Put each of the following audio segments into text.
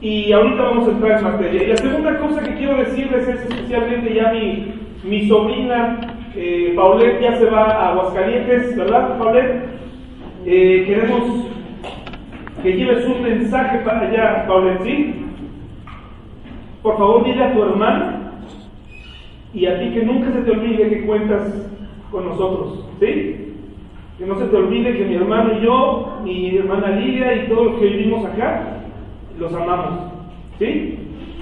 y ahorita vamos a entrar en materia. Y la segunda cosa que quiero decirles es especialmente ya mi, mi sobrina eh, Paulette ya se va a Aguascalientes, ¿verdad, Paulette? Eh, queremos que lleves un mensaje para allá, Paulette, ¿sí? Por favor, dile a tu hermana y a ti que nunca se te olvide que cuentas con nosotros, ¿sí? Que no se te olvide que mi hermano y yo, mi hermana Lilia y todos los que vivimos acá, los amamos. ¿Sí?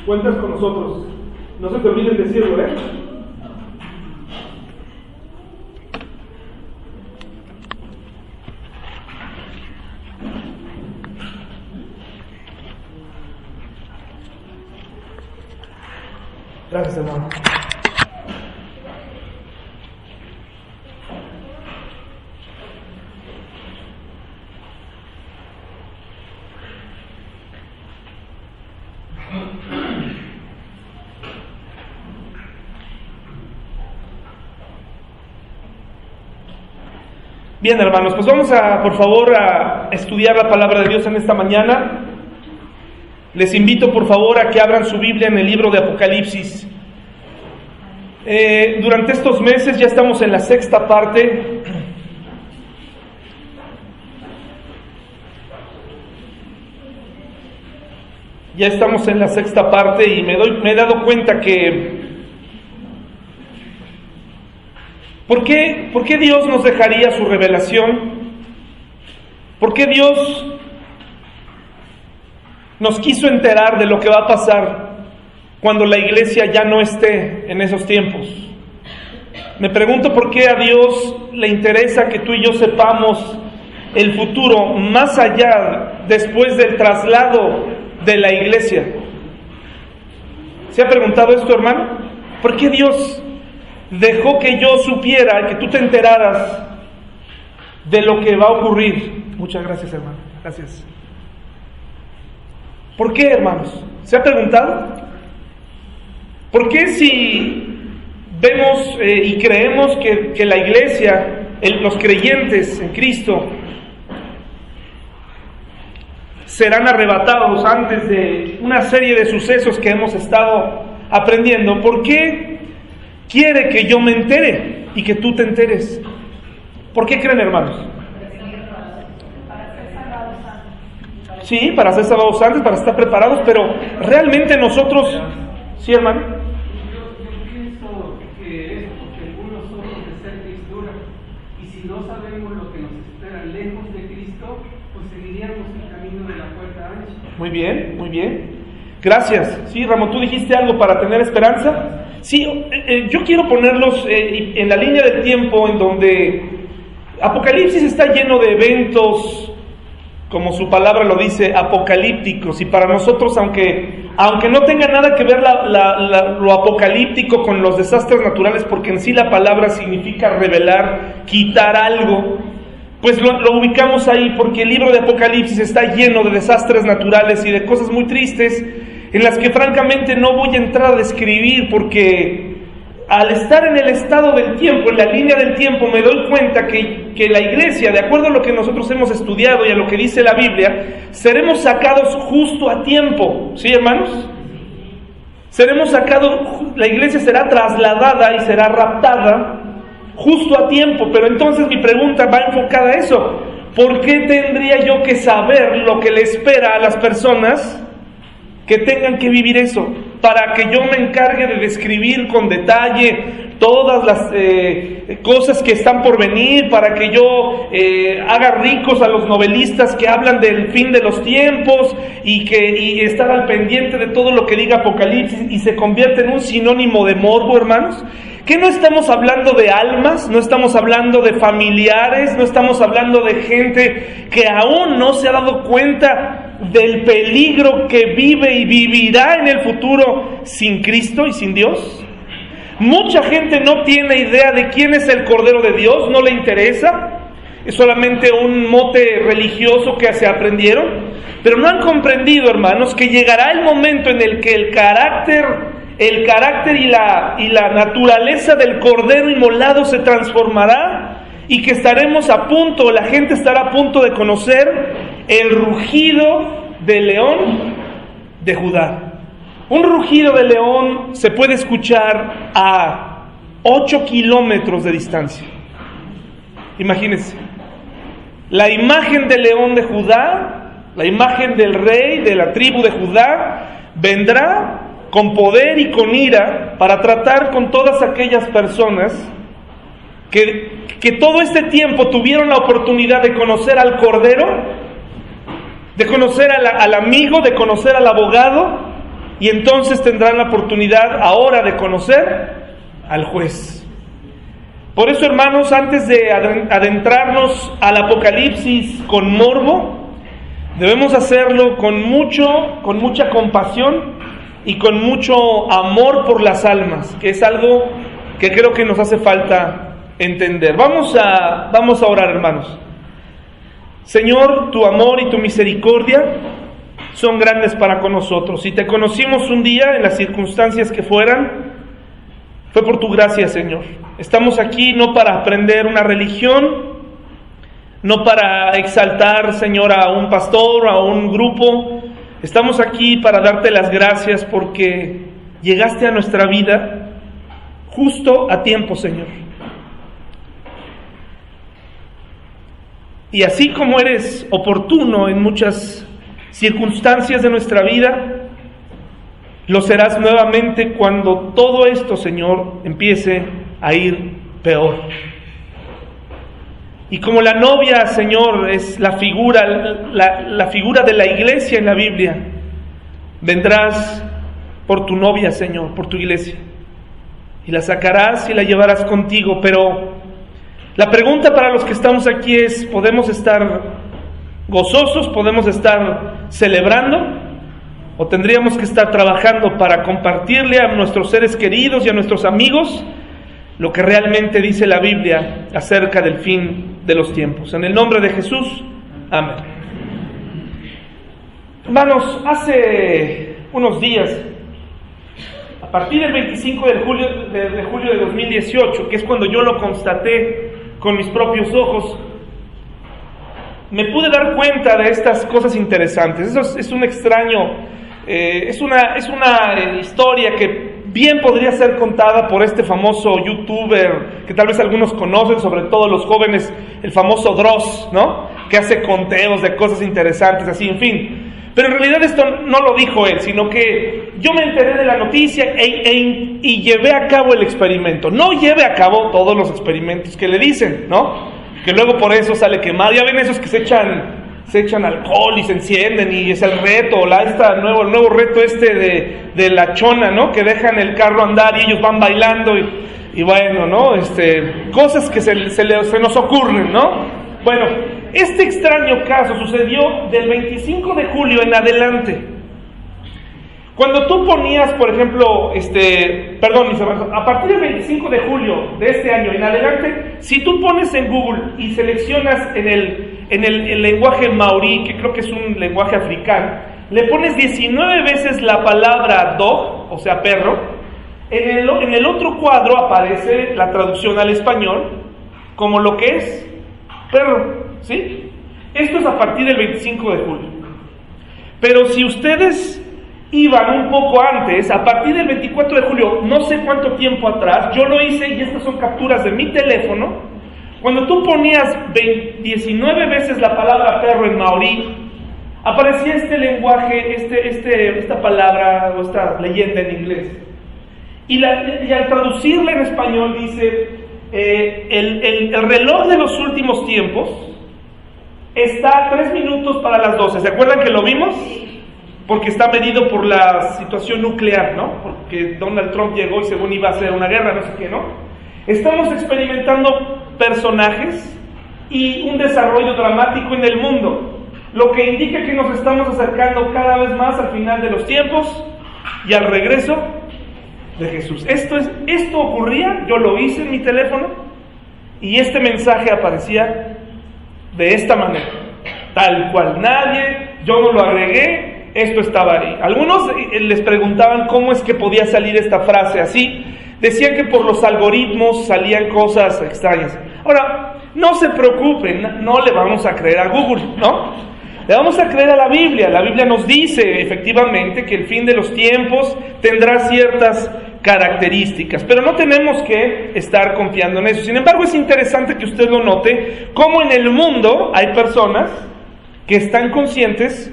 Cuentas con nosotros. No se te olviden decirlo, ¿eh? Gracias, hermano. Bien, hermanos, pues vamos a, por favor, a estudiar la palabra de Dios en esta mañana. Les invito, por favor, a que abran su Biblia en el libro de Apocalipsis. Eh, durante estos meses ya estamos en la sexta parte. Ya estamos en la sexta parte y me, doy, me he dado cuenta que ¿Por qué, ¿Por qué Dios nos dejaría su revelación? ¿Por qué Dios nos quiso enterar de lo que va a pasar cuando la iglesia ya no esté en esos tiempos? Me pregunto por qué a Dios le interesa que tú y yo sepamos el futuro más allá después del traslado de la iglesia. ¿Se ha preguntado esto, hermano? ¿Por qué Dios dejó que yo supiera, que tú te enteraras de lo que va a ocurrir. Muchas gracias, hermano. Gracias. ¿Por qué, hermanos? ¿Se ha preguntado? ¿Por qué si vemos eh, y creemos que, la iglesia, los creyentes en Cristo, serán arrebatados antes de una serie de sucesos que hemos estado aprendiendo? ¿Por qué quiere que yo me entere y que tú te enteres. ¿Por qué creen, hermanos? Sí, para ser salvados antes, para estar preparados, pero realmente nosotros, sí, hermano. Muy bien, muy bien. Gracias. Sí, Ramón, tú dijiste algo para tener esperanza. Sí, eh, eh, yo quiero ponerlos eh, en la línea del tiempo en donde Apocalipsis está lleno de eventos, como su palabra lo dice, apocalípticos. Y para nosotros, aunque, aunque no tenga nada que ver lo apocalíptico con los desastres naturales, porque en sí la palabra significa revelar, quitar algo, pues lo, ubicamos ahí porque el libro de Apocalipsis está lleno de desastres naturales y de cosas muy tristes en las que francamente no voy a entrar a describir porque al estar en el estado del tiempo, en la línea del tiempo, me doy cuenta que, que, la iglesia, de acuerdo a lo que nosotros hemos estudiado y a lo que dice la Biblia, seremos sacados justo a tiempo. ¿Sí, hermanos? Seremos sacados, la iglesia será trasladada y será raptada justo a tiempo. Pero entonces mi pregunta va enfocada a eso. ¿Por qué tendría yo que saber lo que le espera a las personas que tengan que vivir eso, para que yo me encargue de describir con detalle todas las eh, cosas que están por venir, para que yo eh, haga ricos a los novelistas que hablan del fin de los tiempos y que y estar al pendiente de todo lo que diga Apocalipsis y se convierte en un sinónimo de morbo, hermanos. Que no estamos hablando de almas, no estamos hablando de familiares, no estamos hablando de gente que aún no se ha dado cuenta del peligro que vive y vivirá en el futuro sin Cristo y sin Dios? Mucha gente no tiene idea de quién es el Cordero de Dios, no le interesa, es solamente un mote religioso que se aprendieron, pero no han comprendido, hermanos, que llegará el momento en el que el carácter, el carácter y la, y la naturaleza del Cordero inmolado se transformará y que estaremos a punto, la gente estará a punto de conocer el rugido del león de Judá. Un rugido de león se puede escuchar a 8 kilómetros de distancia. Imagínense. La imagen del león de Judá, la imagen del rey de la tribu de Judá, vendrá con poder y con ira para tratar con todas aquellas personas que, que todo este tiempo tuvieron la oportunidad de conocer al Cordero, de conocer al amigo, de conocer al abogado, y entonces tendrán la oportunidad ahora de conocer al juez. Por eso, hermanos, antes de adentrarnos al Apocalipsis con morbo, debemos hacerlo con mucho, con mucha compasión y con mucho amor por las almas, que es algo que creo que nos hace falta entender. Vamos a, vamos a orar, hermanos. Señor, tu amor y tu misericordia son grandes para con nosotros. Si te conocimos un día en las circunstancias que fueran, fue por tu gracia, Señor. Estamos aquí no para aprender una religión, no para exaltar, Señor, a un pastor, a un grupo. Estamos aquí para darte las gracias porque llegaste a nuestra vida justo a tiempo, Señor. Y así como eres oportuno en muchas circunstancias de nuestra vida, lo serás nuevamente cuando todo esto, Señor, empiece a ir peor. Y como la novia, Señor, es la figura, la, la, figura de la iglesia en la Biblia, vendrás por tu novia, Señor, por tu iglesia. Y la sacarás y la llevarás contigo. Pero la pregunta para los que estamos aquí es, ¿podemos estar gozosos, podemos estar celebrando o tendríamos que estar trabajando para compartirle a nuestros seres queridos y a nuestros amigos lo que realmente dice la Biblia acerca del fin de los tiempos. En el nombre de Jesús, amén. Hermanos, hace unos días, a partir del 25 de julio de, de julio de 2018, que es cuando yo lo constaté con mis propios ojos, me pude dar cuenta de estas cosas interesantes. Eso es, un extraño, eh, es una, es una eh, historia que bien podría ser contada por este famoso youtuber que tal vez algunos conocen, sobre todo los jóvenes, el famoso Dross, ¿no? Que hace conteos de cosas interesantes, así, en fin. Pero en realidad esto no lo dijo él, sino que yo me enteré de la noticia e, e, y llevé a cabo el experimento. No lleve a cabo todos los experimentos que le dicen, ¿no? que luego por eso sale quemado. Ya ven esos que se echan, se echan alcohol y se encienden y es el reto, la, esta nuevo, el nuevo reto este de, de, la chona, ¿no? Que dejan el carro andar y ellos van bailando y, bueno, ¿no? Este, cosas que se, se, se nos ocurren, ¿no? Bueno, este extraño caso sucedió del 25 de julio en adelante. Cuando tú ponías, por ejemplo, este, perdón, mis hermanos, a partir del 25 de julio de este año en adelante, si tú pones en Google y seleccionas en el, en el, lenguaje maorí, que creo que es un lenguaje africano, le pones 19 veces la palabra dog, o sea, perro, en el, en el otro cuadro aparece la traducción al español como lo que es perro, ¿sí? Esto es a partir del 25 de julio. Pero si ustedes iban un poco antes, a partir del 24 de julio, no sé cuánto tiempo atrás, yo lo hice y estas son capturas de mi teléfono, cuando tú ponías 19 veces la palabra perro en maorí, aparecía este lenguaje, este, este, esta palabra o esta leyenda en inglés. Y, al traducirla en español dice, eh, el, el, reloj de los últimos tiempos está a tres minutos para las 12. ¿Se acuerdan que lo vimos? porque está medido por la situación nuclear, ¿no? Porque Donald Trump llegó y según iba a ser una guerra, no sé qué, ¿no? Estamos experimentando personajes y un desarrollo dramático en el mundo, lo que indica que nos estamos acercando cada vez más al final de los tiempos y al regreso de Jesús. Esto, es, esto ocurría, yo lo hice en mi teléfono y este mensaje aparecía de esta manera, tal cual nadie, yo no lo agregué, esto estaba ahí. Algunos eh, les preguntaban cómo es que podía salir esta frase así. Decían que por los algoritmos salían cosas extrañas. Ahora, no se preocupen, no le vamos a creer a Google, ¿no? Le vamos a creer a la Biblia. La Biblia nos dice efectivamente que el fin de los tiempos tendrá ciertas características, pero no tenemos que estar confiando en eso. Sin embargo, es interesante que usted lo note, cómo en el mundo hay personas que están conscientes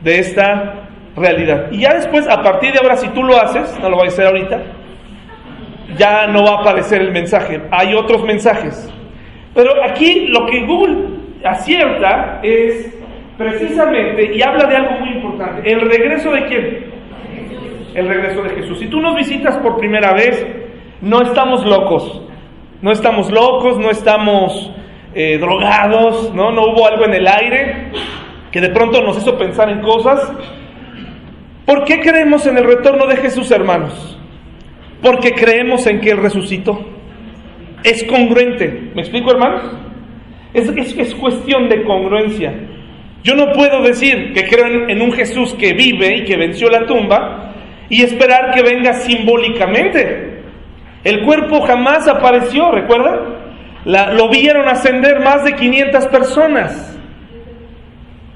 de esta realidad. Y ya después, a partir de ahora, si tú lo haces, no lo voy a hacer ahorita, ya no va a aparecer el mensaje. Hay otros mensajes. Pero aquí lo que Google acierta es precisamente, y habla de algo muy importante, el regreso de quién? El regreso de Jesús. Si tú nos visitas por primera vez, no estamos locos. No estamos locos, no estamos eh, drogados, ¿no? No hubo algo en el aire que de pronto nos hizo pensar en cosas. ¿Por qué creemos en el retorno de Jesús, hermanos? Porque creemos en que Él resucitó. Es congruente. ¿Me explico, hermanos? Es, es, cuestión de congruencia. Yo no puedo decir que creo en, un Jesús que vive y que venció la tumba y esperar que venga simbólicamente. El cuerpo jamás apareció, ¿recuerda? La, lo vieron ascender más de 500 personas.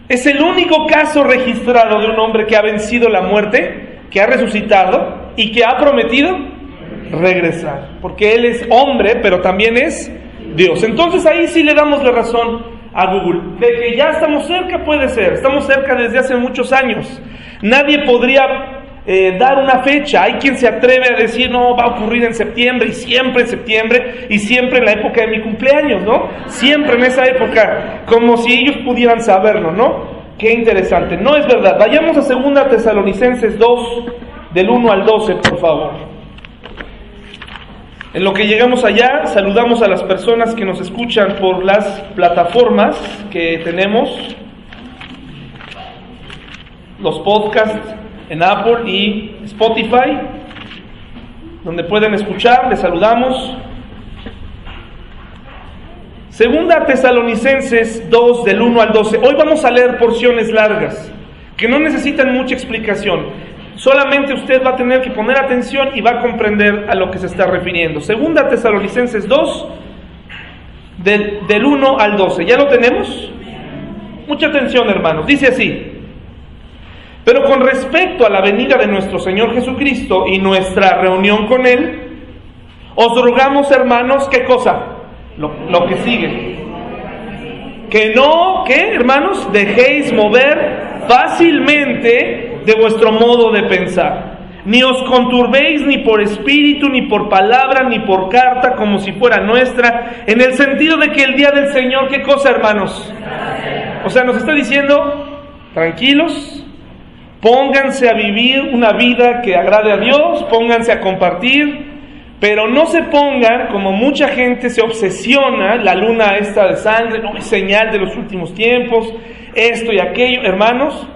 Es el único caso registrado de un hombre que ha vencido la muerte, que ha resucitado y que ha prometido regresar. Porque Él es hombre, pero también es Dios. Entonces ahí sí le damos la razón a Google. De que ya estamos cerca, puede ser. Estamos cerca desde hace muchos años. Nadie podría eh, dar una fecha. Hay quien se atreve a decir, no, va a ocurrir en septiembre y siempre en septiembre y siempre en la época de mi cumpleaños, ¿no? Siempre en esa época, como si ellos pudieran saberlo, ¿no? Qué interesante. No es verdad. Vayamos a segunda Tesalonicenses 2, del 1 al 12, por favor. En lo que llegamos allá, saludamos a las personas que nos escuchan por las plataformas que tenemos, los podcasts en Apple y Spotify, donde pueden escuchar, les saludamos. Segunda Tesalonicenses 2 del 1 al 12. Hoy vamos a leer porciones largas que no necesitan mucha explicación. Solamente usted va a tener que poner atención y va a comprender a lo que se está refiriendo. Segunda Tesalonicenses 2 del, del 1 al 12. ¿Ya lo tenemos? Mucha atención, hermanos. Dice así. Pero con respecto a la venida de nuestro Señor Jesucristo y nuestra reunión con Él, os rogamos, hermanos, ¿qué cosa? Lo, lo que sigue. Que no, ¿qué, hermanos? Dejéis mover fácilmente de vuestro modo de pensar. Ni os conturbéis ni por espíritu, ni por palabra, ni por carta, como si fuera nuestra, en el sentido de que el día del Señor, ¿qué cosa, hermanos? O sea, nos está diciendo, tranquilos, Pónganse a vivir una vida que agrade a Dios, pónganse a compartir, pero no se pongan, como mucha gente se obsesiona, la luna esta de sangre, es señal de los últimos tiempos, esto y aquello. Hermanos,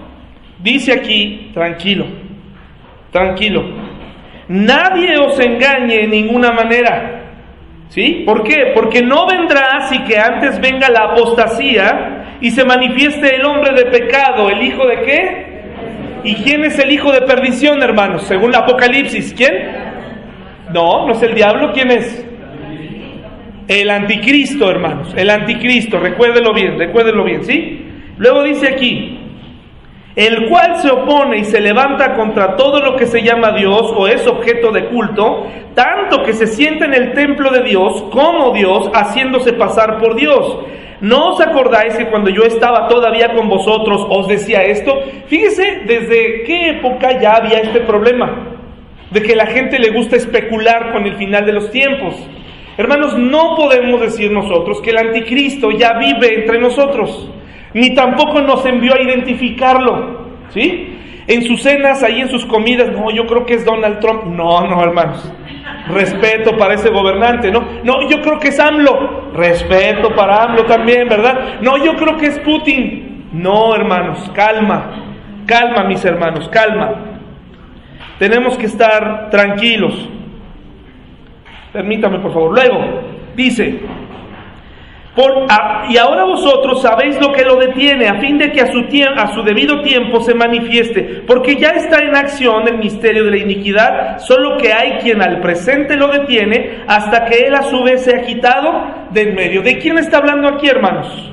dice aquí, tranquilo, tranquilo. Nadie os engañe en ninguna manera. ¿Sí? ¿Por qué? Porque no vendrá así que antes venga la apostasía y se manifieste el hombre de pecado, el hijo de qué? ¿Y quién es el hijo de perdición, hermanos? Según el Apocalipsis, ¿quién? No, no es el diablo, ¿quién es? El anticristo, hermanos, el anticristo, recuérdelo bien, recuérdelo bien, ¿sí? Luego dice aquí, el cual se opone y se levanta contra todo lo que se llama Dios o es objeto de culto, tanto que se siente en el templo de Dios como Dios, haciéndose pasar por Dios. ¿No os acordáis que cuando yo estaba todavía con vosotros os decía esto? Fíjese desde qué época ya había este problema, de que la gente le gusta especular con el final de los tiempos. Hermanos, no podemos decir nosotros que el anticristo ya vive entre nosotros, ni tampoco nos envió a identificarlo, ¿sí? En sus cenas, ahí en sus comidas, no, yo creo que es Donald Trump. No, no, hermanos respeto para ese gobernante, ¿no? No, yo creo que es AMLO, respeto para AMLO también, ¿verdad? No, yo creo que es Putin. No, hermanos, calma, calma, mis hermanos, calma. Tenemos que estar tranquilos. Permítame, por favor. Luego, dice, y ahora vosotros sabéis lo que lo detiene, a fin de que a su, a su debido tiempo se manifieste, porque ya está en acción el misterio de la iniquidad, solo que hay quien al presente lo detiene hasta que él a su vez se ha quitado del medio. ¿De quién está hablando aquí, hermanos?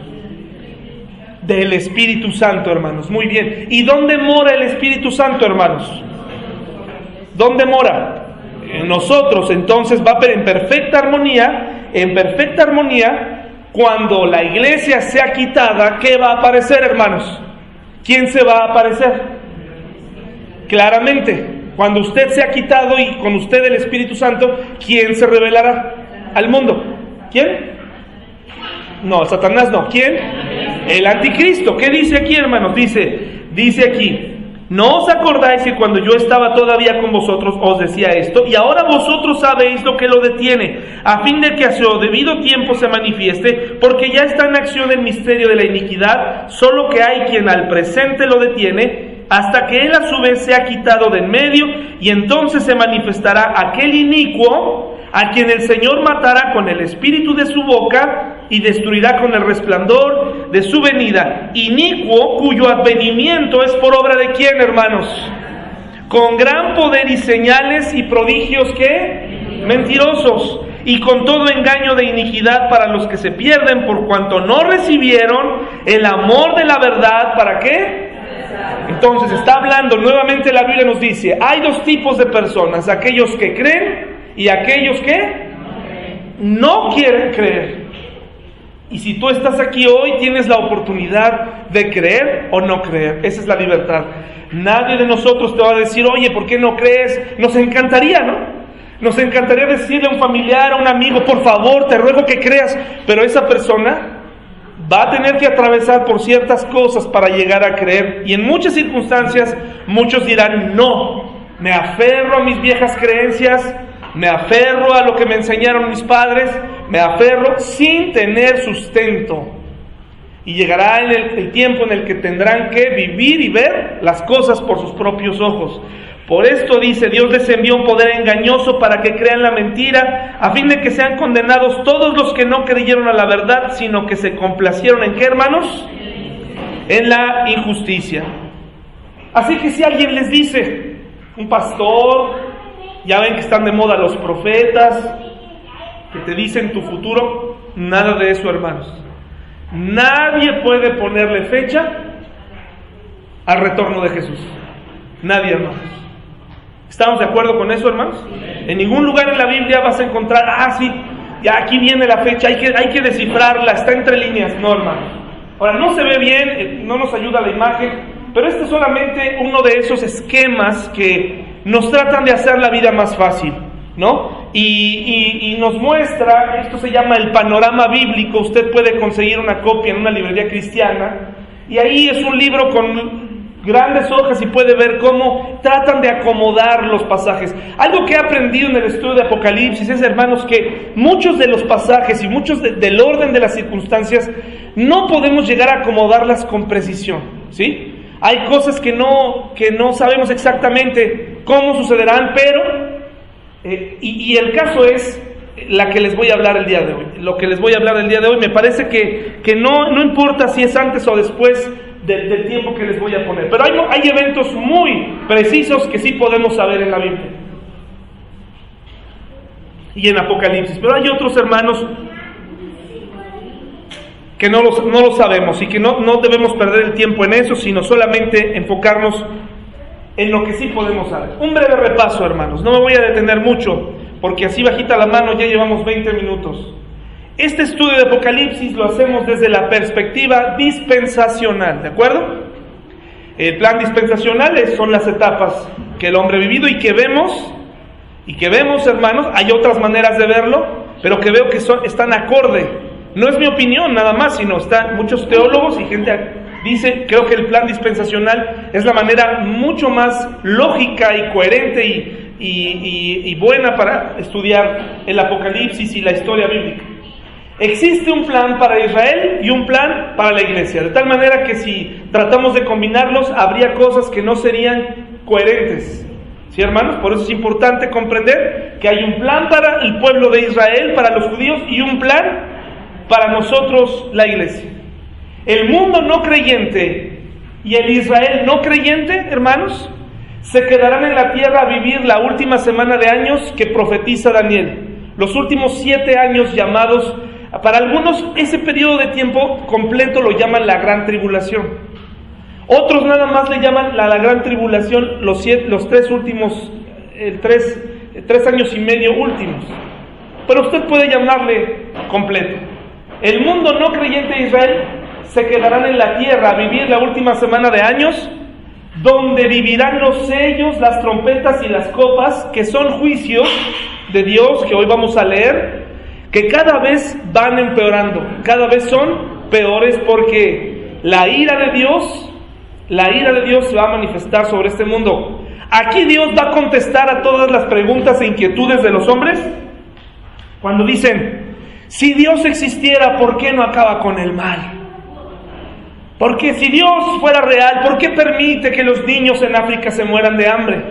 Del Espíritu Santo, hermanos. Muy bien. ¿Y dónde mora el Espíritu Santo, hermanos? ¿Dónde mora? En nosotros. Entonces va en perfecta armonía, en perfecta armonía, cuando la iglesia sea quitada, ¿qué va a aparecer, hermanos? ¿Quién se va a aparecer? Claramente, cuando usted se ha quitado y con usted el Espíritu Santo, ¿quién se revelará al mundo? ¿Quién? No, Satanás no. ¿Quién? El anticristo. ¿Qué dice aquí, hermanos? Dice, dice aquí, ¿No os acordáis que cuando yo estaba todavía con vosotros os decía esto? Y ahora vosotros sabéis lo que lo detiene, a fin de que a su debido tiempo se manifieste, porque ya está en acción el misterio de la iniquidad, solo que hay quien al presente lo detiene, hasta que él a su vez sea quitado de en medio, y entonces se manifestará aquel inicuo a quien el Señor matará con el espíritu de su boca y destruirá con el resplandor de su venida. Inicuo cuyo advenimiento es por obra de quién, hermanos? Con gran poder y señales y prodigios que mentirosos y con todo engaño de iniquidad para los que se pierden por cuanto no recibieron el amor de la verdad. ¿Para qué? Entonces está hablando nuevamente la Biblia nos dice, hay dos tipos de personas, aquellos que creen y aquellos que no quieren creer. Y si tú estás aquí hoy, tienes la oportunidad de creer o no creer. Esa es la libertad. Nadie de nosotros te va a decir, oye, ¿por qué no crees? Nos encantaría, ¿no? Nos encantaría decirle a un familiar, a un amigo, por favor, te ruego que creas. Pero esa persona va a tener que atravesar por ciertas cosas para llegar a creer. Y en muchas circunstancias muchos dirán, no, me aferro a mis viejas creencias, me aferro a lo que me enseñaron mis padres, me aferro sin tener sustento. Y llegará el, tiempo en el que tendrán que vivir y ver las cosas por sus propios ojos. Por esto dice, Dios les envió un poder engañoso para que crean la mentira, a fin de que sean condenados todos los que no creyeron a la verdad, sino que se complacieron en qué, hermanos? En la injusticia. Así que si alguien les dice, un pastor, ya ven que están de moda los profetas, que te dicen tu futuro. Nada de eso, hermanos. Nadie puede ponerle fecha al retorno de Jesús. Nadie, hermanos. ¿Estamos de acuerdo con eso, hermanos? En ningún lugar en la Biblia vas a encontrar, ah, sí, ya aquí viene la fecha, hay que, hay que descifrarla, está entre líneas. No, hermanos. Ahora, no se ve bien, eh, no nos ayuda la imagen, pero este es solamente uno de esos esquemas que nos tratan de hacer la vida más fácil, ¿no? Y, nos muestra, esto se llama el panorama bíblico, usted puede conseguir una copia en una librería cristiana, y ahí es un libro con grandes hojas y puede ver cómo tratan de acomodar los pasajes. Algo que he aprendido en el estudio de Apocalipsis es, hermanos, que muchos de los pasajes y muchos del orden de las circunstancias no podemos llegar a acomodarlas con precisión, ¿sí? Hay cosas que no, que no sabemos exactamente cómo sucederán, pero, eh, y, el caso es la que les voy a hablar el día de hoy. Lo que les voy a hablar el día de hoy me parece que, que no, no importa si es antes o después del, tiempo que les voy a poner, pero hay, hay eventos muy precisos que sí podemos saber en la Biblia y en Apocalipsis, pero hay otros hermanos que no lo, no lo sabemos y que no, no debemos perder el tiempo en eso, sino solamente enfocarnos en lo que sí podemos saber. Un breve repaso, hermanos. No me voy a detener mucho, porque así bajita la mano ya llevamos 20 minutos. Este estudio de Apocalipsis lo hacemos desde la perspectiva dispensacional, ¿de acuerdo? El plan dispensacional son las etapas que el hombre ha vivido y que vemos, y que vemos, hermanos, hay otras maneras de verlo, pero que veo que son, están acorde no es mi opinión nada más, sino están muchos teólogos y gente dice, creo que el plan dispensacional es la manera mucho más lógica y coherente y, y, buena para estudiar el Apocalipsis y la historia bíblica. Existe un plan para Israel y un plan para la iglesia, de tal manera que si tratamos de combinarlos, habría cosas que no serían coherentes. ¿Sí, hermanos? Por eso es importante comprender que hay un plan para el pueblo de Israel, para los judíos, y un plan para nosotros la iglesia. El mundo no creyente y el Israel no creyente, hermanos, se quedarán en la tierra a vivir la última semana de años que profetiza Daniel. Los últimos siete años llamados Para algunos ese periodo de tiempo completo lo llaman la gran tribulación. Otros nada más le llaman la, gran tribulación los, siete, los tres últimos, el tres, tres años y medio últimos. Pero usted puede llamarle completo. El mundo no creyente de Israel se quedarán en la tierra a vivir la última semana de años, donde vivirán los sellos, las trompetas y las copas, que son juicios de Dios que hoy vamos a leer, que cada vez van empeorando, cada vez son peores porque la ira de Dios, la ira de Dios se va a manifestar sobre este mundo. Aquí Dios va a contestar a todas las preguntas e inquietudes de los hombres cuando dicen, si Dios existiera, ¿por qué no acaba con el mal? Porque si Dios fuera real, ¿por qué permite que los niños en África se mueran de hambre?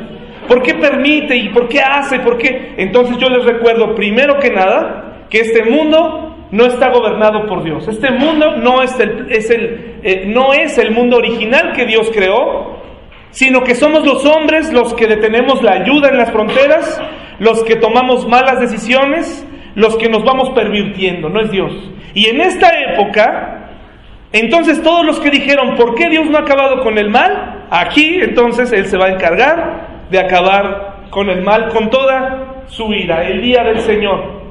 ¿Por qué permite y por qué hace? ¿Por qué? Entonces yo les recuerdo, primero que nada, que este mundo no está gobernado por Dios. Este mundo no es el, es el, eh, no es el mundo original que Dios creó, sino que somos los hombres los que detenemos la ayuda en las fronteras, los que tomamos malas decisiones, los que nos vamos pervirtiendo, no es Dios. Y en esta época, entonces todos los que dijeron, ¿por qué Dios no ha acabado con el mal? Aquí entonces Él se va a encargar de acabar con el mal, con toda su ira, el día del Señor.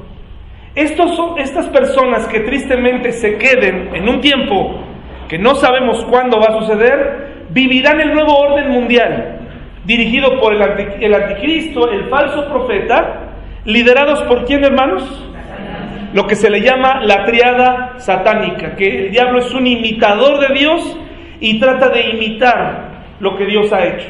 Estos son, estas personas que tristemente se queden en un tiempo que no sabemos cuándo va a suceder, vivirán el nuevo orden mundial, dirigido por el, el anticristo, el falso profeta, liderados por quién, hermanos? Lo que se le llama la triada satánica, que el diablo es un imitador de Dios y trata de imitar lo que Dios ha hecho.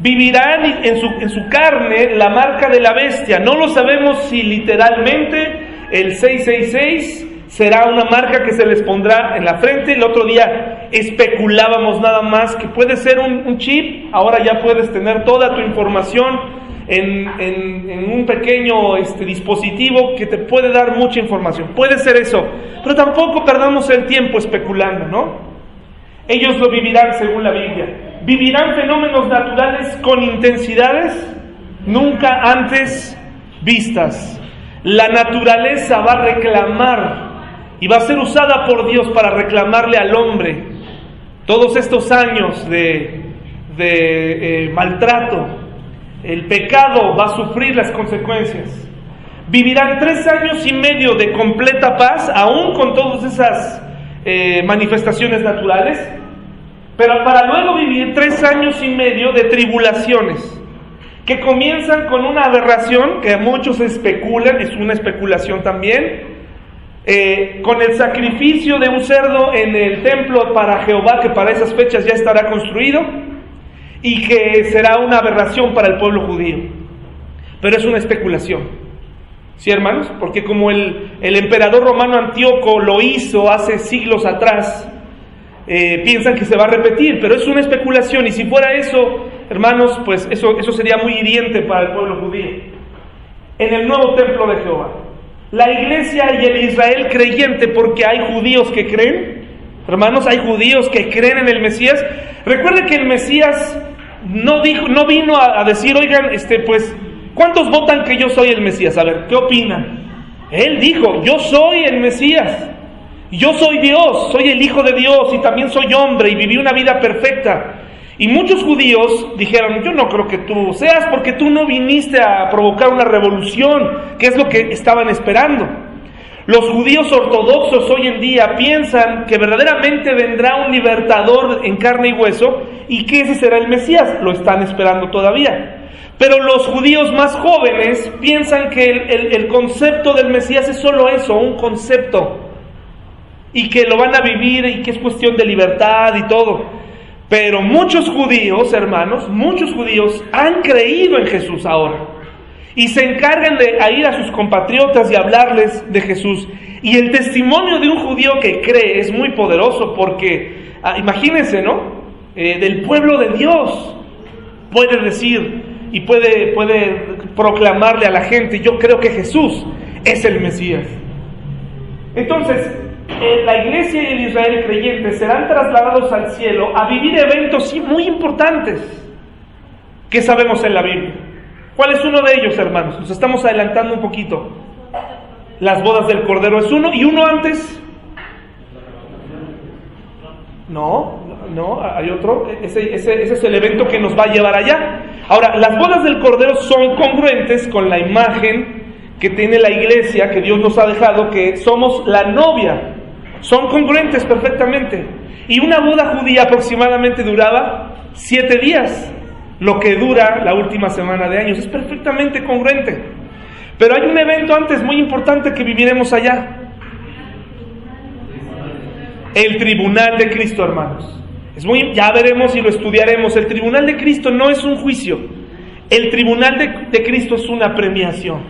Vivirán en su, en su carne la marca de la bestia. No lo sabemos si literalmente el 666 será una marca que se les pondrá en la frente. El otro día especulábamos nada más que puede ser un, un chip. Ahora ya puedes tener toda tu información en, un pequeño este, dispositivo que te puede dar mucha información. Puede ser eso, pero tampoco perdamos el tiempo especulando, ¿no? Ellos lo vivirán según la Biblia. Vivirán fenómenos naturales con intensidades nunca antes vistas. La naturaleza va a reclamar y va a ser usada por Dios para reclamarle al hombre todos estos años de, de eh, maltrato, el pecado va a sufrir las consecuencias. Vivirán tres años y medio de completa paz, aún con todas esas eh, manifestaciones naturales, pero para luego vivir tres años y medio de tribulaciones, que comienzan con una aberración que muchos especulan, es una especulación también, eh, con el sacrificio de un cerdo en el templo para Jehová, que para esas fechas ya estará construido, y que será una aberración para el pueblo judío. Pero es una especulación. ¿Sí, hermanos? Porque como el, el emperador romano Antíoco lo hizo hace siglos atrás, eh, piensan que se va a repetir, pero es una especulación y si fuera eso, hermanos, pues eso, eso sería muy hiriente para el pueblo judío. En el nuevo templo de Jehová, la iglesia y el Israel creyente, porque hay judíos que creen, hermanos, hay judíos que creen en el Mesías. Recuerde que el Mesías no, dijo, no vino a, decir, oigan, este, pues, ¿cuántos votan que yo soy el Mesías? A ver, ¿qué opinan? Él dijo, yo soy el Mesías. Yo soy Dios, soy el Hijo de Dios y también soy hombre y viví una vida perfecta. Y muchos judíos dijeron, yo no creo que tú seas porque tú no viniste a provocar una revolución, que es lo que estaban esperando. Los judíos ortodoxos hoy en día piensan que verdaderamente vendrá un libertador en carne y hueso y que ese será el Mesías. Lo están esperando todavía. Pero los judíos más jóvenes piensan que el, concepto del Mesías es solo eso, un concepto. Y que lo van a vivir y que es cuestión de libertad y todo. Pero muchos judíos, hermanos, muchos judíos han creído en Jesús ahora y se encargan de ir a sus compatriotas y hablarles de Jesús. Y el testimonio de un judío que cree es muy poderoso porque, ah, imagínense, ¿no? Eh, del pueblo de Dios puede decir y puede, puede proclamarle a la gente, yo creo que Jesús es el Mesías. Entonces, eh, la iglesia y el Israel creyente serán trasladados al cielo a vivir eventos muy importantes que sabemos en la Biblia. ¿Cuál es uno de ellos, hermanos? Nos estamos adelantando un poquito. las bodas del Cordero es uno y uno antes. No, no, hay otro. Ese, ese, ese, es el evento que nos va a llevar allá. Ahora, las bodas del Cordero son congruentes con la imagen que tiene la iglesia que Dios nos ha dejado, que somos la novia. Son congruentes perfectamente. Y una boda judía aproximadamente duraba siete días, lo que dura la última semana de años. Es perfectamente congruente. Pero hay un evento antes muy importante que viviremos allá. El tribunal de Cristo, hermanos. Es muy, ya veremos y lo estudiaremos. El tribunal de Cristo no es un juicio. El tribunal de, Cristo es una premiación.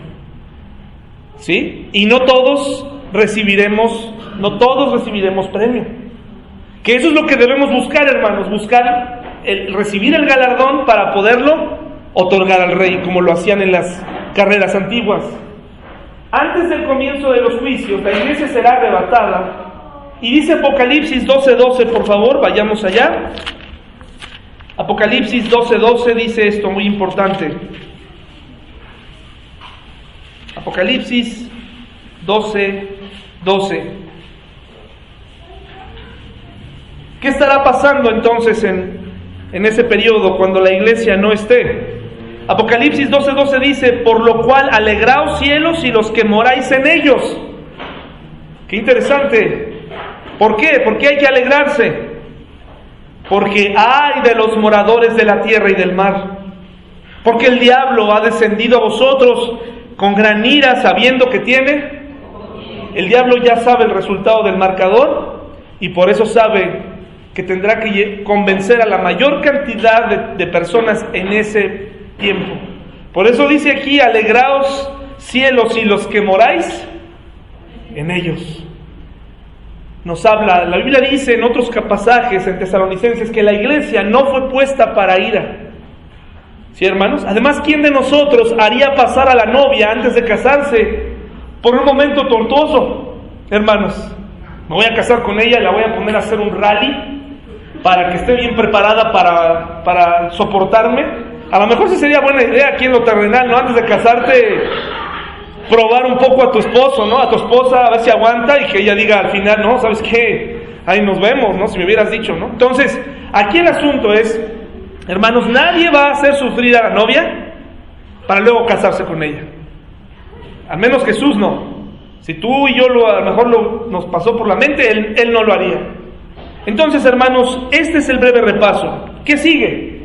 ¿Sí? Y no todos recibiremos, no todos recibiremos premio. Que eso es lo que debemos buscar, hermanos, buscar el, recibir el galardón para poderlo otorgar al rey, como lo hacían en las carreras antiguas. Antes del comienzo de los juicios, la iglesia será arrebatada. Y dice Apocalipsis 12:12, 12, por favor, vayamos allá. Apocalipsis 12:12 12 dice esto muy importante. Apocalipsis 12:12. 12. ¿Qué estará pasando entonces en, en ese periodo cuando la iglesia no esté? Apocalipsis 12:12 12 dice, por lo cual alegraos cielos y los que moráis en ellos. Qué interesante. ¿Por qué? ¿Por qué hay que alegrarse? Porque hay de los moradores de la tierra y del mar. Porque el diablo ha descendido a vosotros con gran ira sabiendo que tiene. El diablo ya sabe el resultado del marcador y por eso sabe que tendrá que convencer a la mayor cantidad de, personas en ese tiempo. Por eso dice aquí, alegraos cielos y los que moráis en ellos. Nos habla, la Biblia dice en otros pasajes en Tesalonicenses que la iglesia no fue puesta para ira. ¿Sí, hermanos? Además, ¿quién de nosotros haría pasar a la novia antes de casarse por un momento tortuoso? Hermanos, me voy a casar con ella, la voy a poner a hacer un rally para que esté bien preparada para, para soportarme. A lo mejor sí sería buena idea aquí en lo terrenal, ¿no? Antes de casarte, probar un poco a tu esposo, ¿no? A tu esposa, a ver si aguanta y que ella diga al final, no, ¿sabes qué? Ahí nos vemos, ¿no? Si me hubieras dicho, ¿no? Entonces, aquí el asunto es, hermanos, nadie va a hacer sufrir a la novia para luego casarse con ella. Al menos Jesús no. Si tú y yo lo, a lo mejor lo, nos pasó por la mente, él, él no lo haría. Entonces, hermanos, este es el breve repaso. ¿Qué sigue?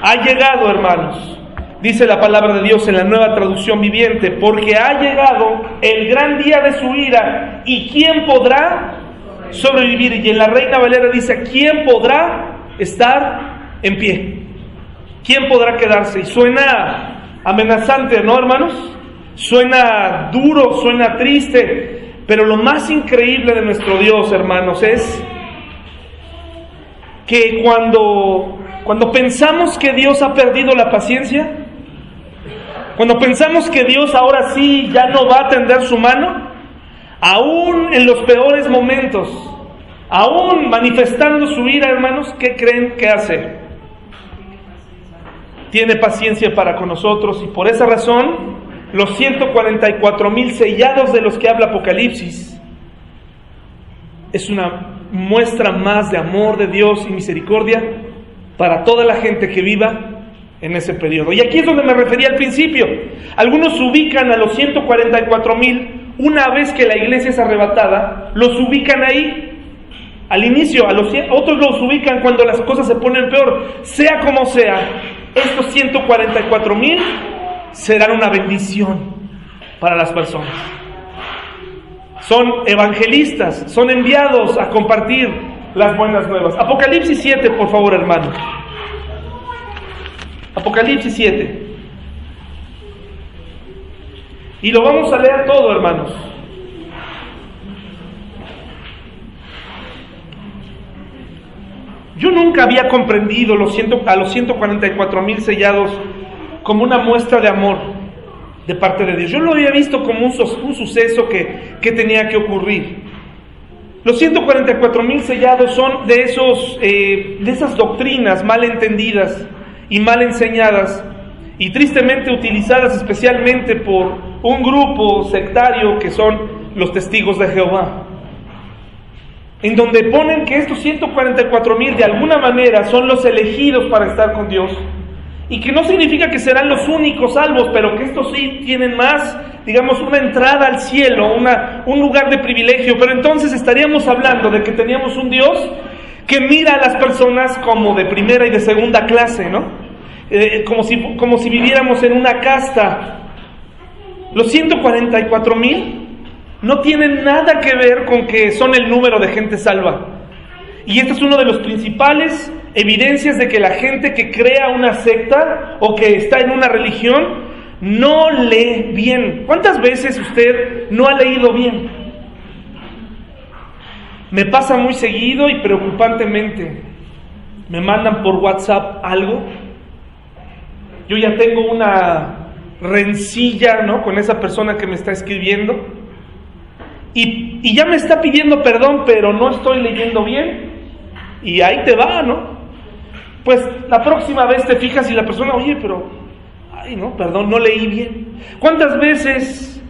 Ha llegado, hermanos, dice la palabra de Dios en la nueva traducción viviente, porque ha llegado el gran día de su ira y quién podrá sobrevivir. Y en la Reina Valera dice, ¿quién podrá estar en pie? ¿Quién podrá quedarse? Y suena amenazante, ¿no, hermanos? Suena duro, suena triste, pero lo más increíble de nuestro Dios, hermanos, es que cuando cuando pensamos que Dios ha perdido la paciencia, cuando pensamos que Dios ahora sí ya no va a tender su mano, aún en los peores momentos, aún manifestando su ira, hermanos, ¿qué creen que hace? Tiene paciencia para con nosotros y por esa razón los 144 mil sellados de los que habla Apocalipsis es una muestra más de amor de Dios y misericordia para toda la gente que viva en ese periodo. Y aquí es donde me refería al principio. Algunos ubican a los 144 mil una vez que la iglesia es arrebatada, los ubican ahí al inicio, a los, otros los ubican cuando las cosas se ponen peor. Sea como sea, estos 144 mil serán una bendición para las personas. Son evangelistas, son enviados a compartir las buenas nuevas. Apocalipsis 7, por favor, hermano. Apocalipsis 7. Y lo vamos a leer todo, hermanos. Yo nunca había comprendido los ciento, a los 144 mil sellados como una muestra de amor de parte de Dios. Yo lo había visto como un, suceso que, que tenía que ocurrir. Los 144 mil sellados son de, esos, eh, de esas doctrinas mal entendidas y mal enseñadas y tristemente utilizadas especialmente por un grupo sectario que son los testigos de Jehová, en donde ponen que estos 144 mil de alguna manera son los elegidos para estar con Dios, y que no significa que serán los únicos salvos, pero que estos sí tienen más, digamos, una entrada al cielo, una, un lugar de privilegio, pero entonces estaríamos hablando de que teníamos un Dios que mira a las personas como de primera y de segunda clase, ¿no? Eh, como, si, como si viviéramos en una casta. Los 144 mil no tienen nada que ver con que son el número de gente salva. Y este es uno de los principales evidencias de que la gente que crea una secta o que está en una religión no lee bien. ¿Cuántas veces usted no ha leído bien? Me pasa muy seguido y preocupantemente. Me mandan por WhatsApp algo yo ya tengo una rencilla, ¿no? Con esa persona que me está escribiendo. Y, y, ya me está pidiendo perdón, pero no estoy leyendo bien. Y ahí te va, ¿no? Pues la próxima vez te fijas y la persona, oye, pero, ay, no, perdón, no leí bien. ¿Cuántas veces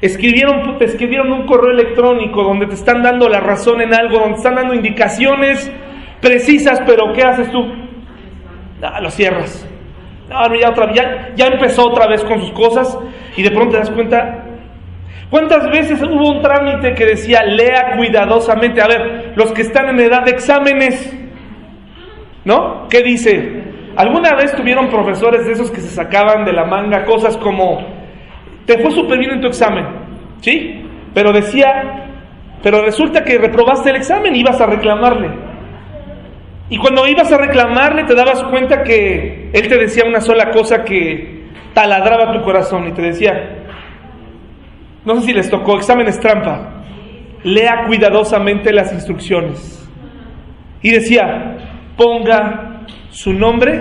escribieron, te escribieron un correo electrónico donde te están dando la razón en algo, donde están dando indicaciones precisas, pero ¿qué haces tú? Ah, lo cierras. Ah, ya, otra, ya, ya empezó otra vez con sus cosas y de pronto te das cuenta. ¿Cuántas veces hubo un trámite que decía lea cuidadosamente? A ver, los que están en edad de exámenes, ¿no? ¿Qué dice? ¿Alguna vez tuvieron profesores de esos que se sacaban de la manga cosas como, te fue súper bien en tu examen, ¿sí? Pero decía, pero resulta que reprobaste el examen y ibas a reclamarle. Y cuando ibas a reclamarle te dabas cuenta que él te decía una sola cosa que taladraba tu corazón y te decía, no sé si les tocó, exámenes trampa, lea cuidadosamente las instrucciones. Y decía, ponga su nombre,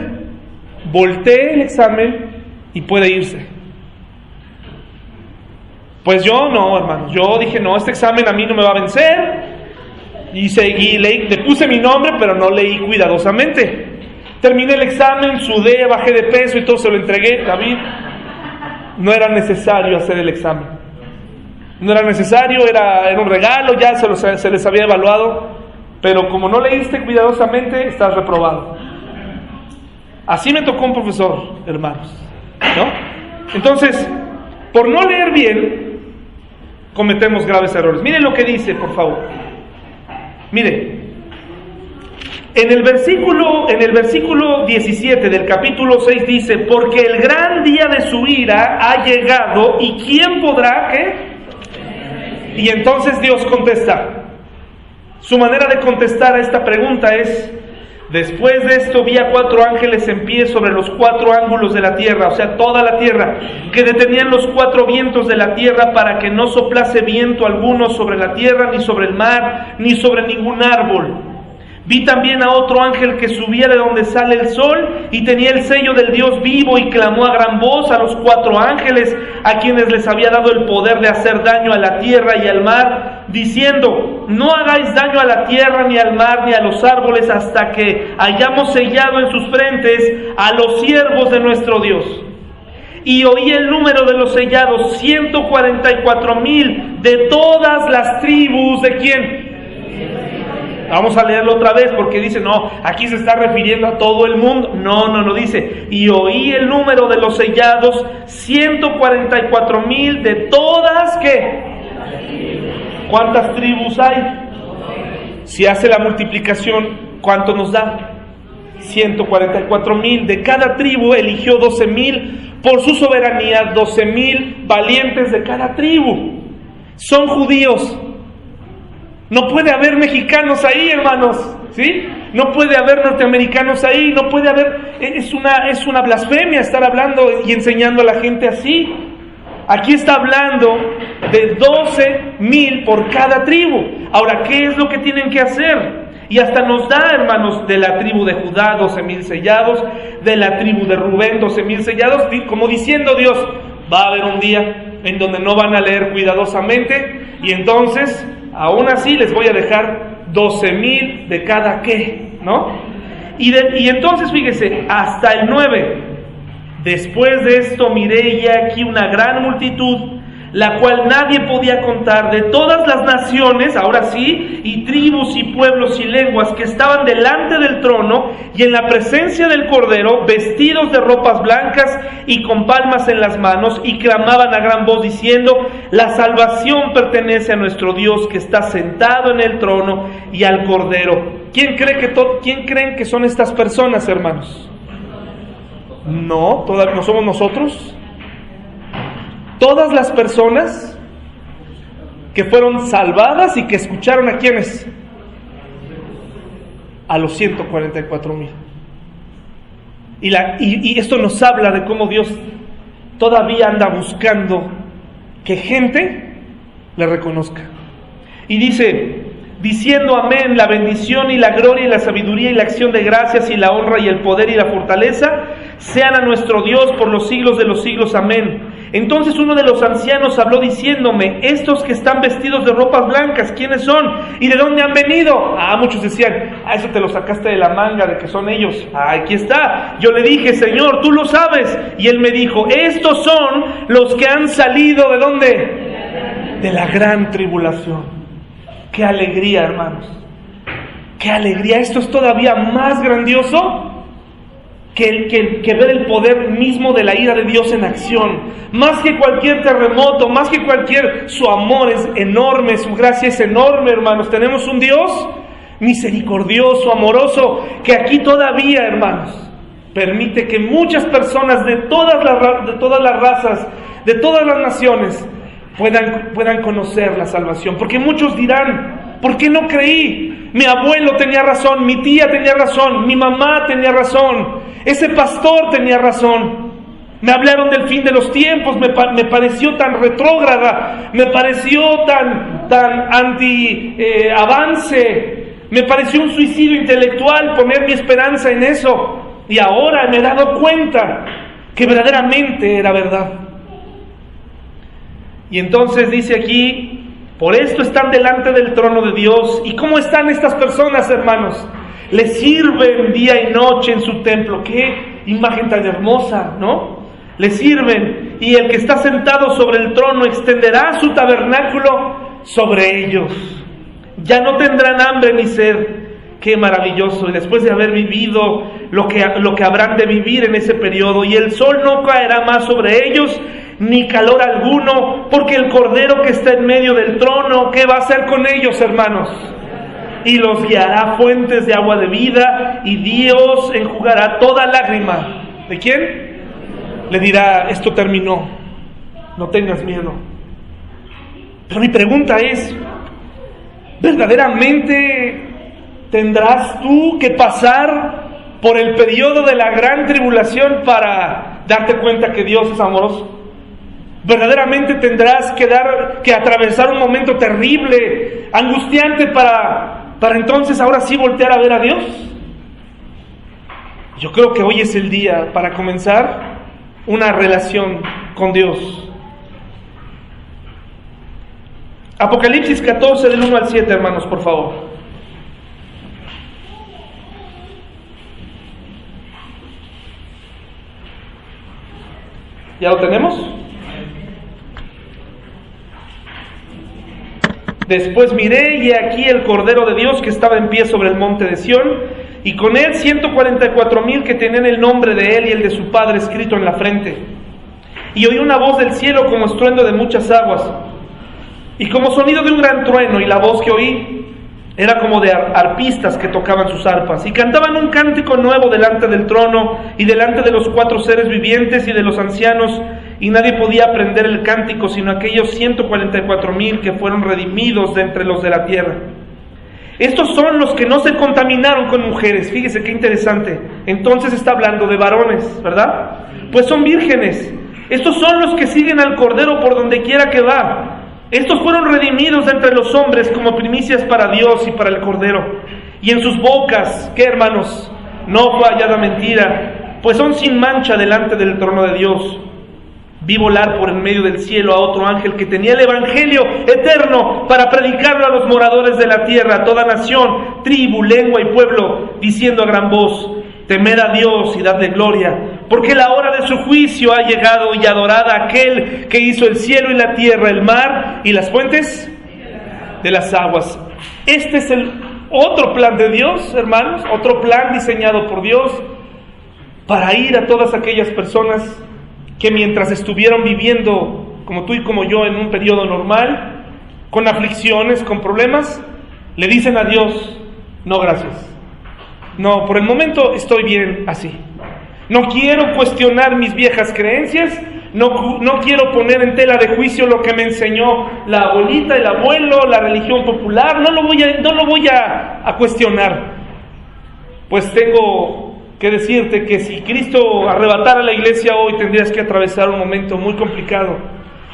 voltee el examen y puede irse. Pues yo no, hermano, yo dije, no, este examen a mí no me va a vencer, y seguí, le puse mi nombre, pero no leí cuidadosamente. Terminé el examen, sudé, bajé de peso y todo se lo entregué. David, no era necesario hacer el examen. No era necesario, era, era un regalo, ya se, se les había evaluado. Pero como no leíste cuidadosamente, estás reprobado. Así me tocó un profesor, hermanos. ¿No? Entonces, por no leer bien, cometemos graves errores. Miren lo que dice, por favor. Mire, en el versículo, en el versículo 17 del capítulo 6 dice, porque el gran día de su ira ha llegado y quién podrá qué? Y entonces Dios contesta. Su manera de contestar a esta pregunta es, Después de esto vi a cuatro ángeles en pie sobre los cuatro ángulos de la tierra, o sea, toda la tierra, que detenían los cuatro vientos de la tierra para que no soplase viento alguno sobre la tierra, ni sobre el mar, ni sobre ningún árbol. Vi también a otro ángel que subía de donde sale el sol y tenía el sello del Dios vivo y clamó a gran voz a los cuatro ángeles a quienes les había dado el poder de hacer daño a la tierra y al mar, diciendo, no hagáis daño a la tierra ni al mar ni a los árboles hasta que hayamos sellado en sus frentes a los siervos de nuestro Dios. Y oí el número de los sellados, 144 mil de todas las tribus de quién? Vamos a leerlo otra vez porque dice, no, aquí se está refiriendo a todo el mundo. No, no, no dice. Y oí el número de los sellados, 144 mil de todas que... ¿Cuántas tribus hay? Si hace la multiplicación, ¿cuánto nos da? 144 mil. De cada tribu eligió 12 mil por su soberanía, 12 mil valientes de cada tribu. Son judíos, no puede haber mexicanos ahí, hermanos, ¿sí? No puede haber norteamericanos ahí, no puede haber, es una, es una blasfemia estar hablando y enseñando a la gente así. Aquí está hablando de 12 mil por cada tribu. Ahora, ¿qué es lo que tienen que hacer? Y hasta nos da, hermanos, de la tribu de Judá 12 mil sellados, de la tribu de Rubén 12 mil sellados, como diciendo Dios, va a haber un día en donde no van a leer cuidadosamente y entonces aún así les voy a dejar 12 mil de cada qué, ¿no? Y, y entonces fíjese, hasta el 9, después de esto miré ya aquí una gran multitud la cual nadie podía contar, de todas las naciones, ahora sí, y tribus y pueblos y lenguas que estaban delante del trono y en la presencia del Cordero, vestidos de ropas blancas y con palmas en las manos, y clamaban a gran voz diciendo, la salvación pertenece a nuestro Dios que está sentado en el trono y al Cordero. ¿Quién, cree que ¿Quién creen que son estas personas, hermanos? No, todavía no somos nosotros todas las personas que fueron salvadas y que escucharon a quienes? A los 144 mil. Y, y, esto nos habla de cómo Dios todavía anda buscando que gente le reconozca. Y dice, diciendo amén, la bendición y la gloria y la sabiduría y la acción de gracias y la honra y el poder y la fortaleza sean a nuestro Dios por los siglos de los siglos, amén. Entonces uno de los ancianos habló diciéndome, estos que están vestidos de ropas blancas, ¿quiénes son? ¿Y de dónde han venido? Ah, muchos decían, ah, eso te lo sacaste de la manga, de que son ellos. Ah, aquí está. Yo le dije, Señor, tú lo sabes. Y él me dijo, estos son los que han salido de dónde? De la gran tribulación. Qué alegría, hermanos. Qué alegría. Esto es todavía más grandioso que, ver el poder mismo de la ira de Dios en acción. Más que cualquier terremoto, más que cualquier, su amor es enorme, su gracia es enorme, hermanos. Tenemos un Dios misericordioso, amoroso, que aquí todavía, hermanos, permite que muchas personas de todas las, de todas las razas, de todas las naciones, puedan, puedan conocer la salvación. Porque muchos dirán, ¿por qué no creí? Mi abuelo tenía razón, mi tía tenía razón, mi mamá tenía razón, ese pastor tenía razón. Me hablaron del fin de los tiempos, me, pareció tan retrógrada, me pareció tan, tan anti-avance, eh, me pareció un suicidio intelectual poner mi esperanza en eso. Y ahora me he dado cuenta que verdaderamente era verdad. Y entonces dice aquí, por esto están delante del trono de Dios. ¿Y cómo están estas personas, hermanos? Le sirven día y noche en su templo. Qué imagen tan hermosa, ¿no? Le sirven y el que está sentado sobre el trono extenderá su tabernáculo sobre ellos. Ya no tendrán hambre ni sed. Qué maravilloso. Y después de haber vivido lo que, lo que habrán de vivir en ese periodo, y el sol no caerá más sobre ellos, ni calor alguno, porque el cordero que está en medio del trono, ¿qué va a hacer con ellos, hermanos? Y los guiará fuentes de agua de vida y Dios enjugará toda lágrima. ¿De quién? Le dirá, esto terminó, no tengas miedo. Pero mi pregunta es, ¿verdaderamente tendrás tú que pasar por el periodo de la gran tribulación para darte cuenta que Dios es amoroso? Verdaderamente tendrás que dar que atravesar un momento terrible, angustiante para para entonces ahora sí voltear a ver a Dios? Yo creo que hoy es el día para comenzar una relación con Dios. Apocalipsis 14 del 1 al 7, hermanos, por favor. ¿Ya lo tenemos? Después miré y aquí el Cordero de Dios que estaba en pie sobre el monte de Sión, y con él 144 mil que tenían el nombre de él y el de su padre escrito en la frente. Y oí una voz del cielo como estruendo de muchas aguas, y como sonido de un gran trueno, y la voz que oí era como de arpistas que tocaban sus arpas, y cantaban un cántico nuevo delante del trono, y delante de los cuatro seres vivientes y de los ancianos, y nadie podía aprender el cántico sino aquellos 144 mil que fueron redimidos de entre los de la tierra. Estos son los que no se contaminaron con mujeres. Fíjese qué interesante. Entonces está hablando de varones, ¿verdad? Pues son vírgenes. Estos son los que siguen al Cordero por donde quiera que va. Estos fueron redimidos de entre los hombres como primicias para Dios y para el Cordero. Y en sus bocas, ¿qué hermanos? No fue hallada mentira, pues son sin mancha delante del trono de Dios. Vi volar por en medio del cielo a otro ángel que tenía el Evangelio eterno para predicarlo a los moradores de la tierra, a toda nación, tribu, lengua y pueblo, diciendo a gran voz, temed a Dios y dadle gloria, porque la hora de su juicio ha llegado y adorada aquel que hizo el cielo y la tierra, el mar y las fuentes de las aguas. Este es el otro plan de Dios, hermanos, otro plan diseñado por Dios para ir a todas aquellas personas que mientras estuvieron viviendo, como tú y como yo, en un periodo normal, con aflicciones, con problemas, le dicen a Dios, no gracias. No, por el momento estoy bien así. No quiero cuestionar mis viejas creencias, no, no, quiero poner en tela de juicio lo que me enseñó la abuelita, el abuelo, la religión popular, no lo voy a, no lo voy a, a cuestionar. Pues tengo que decirte que si Cristo arrebatara la iglesia hoy tendrías que atravesar un momento muy complicado.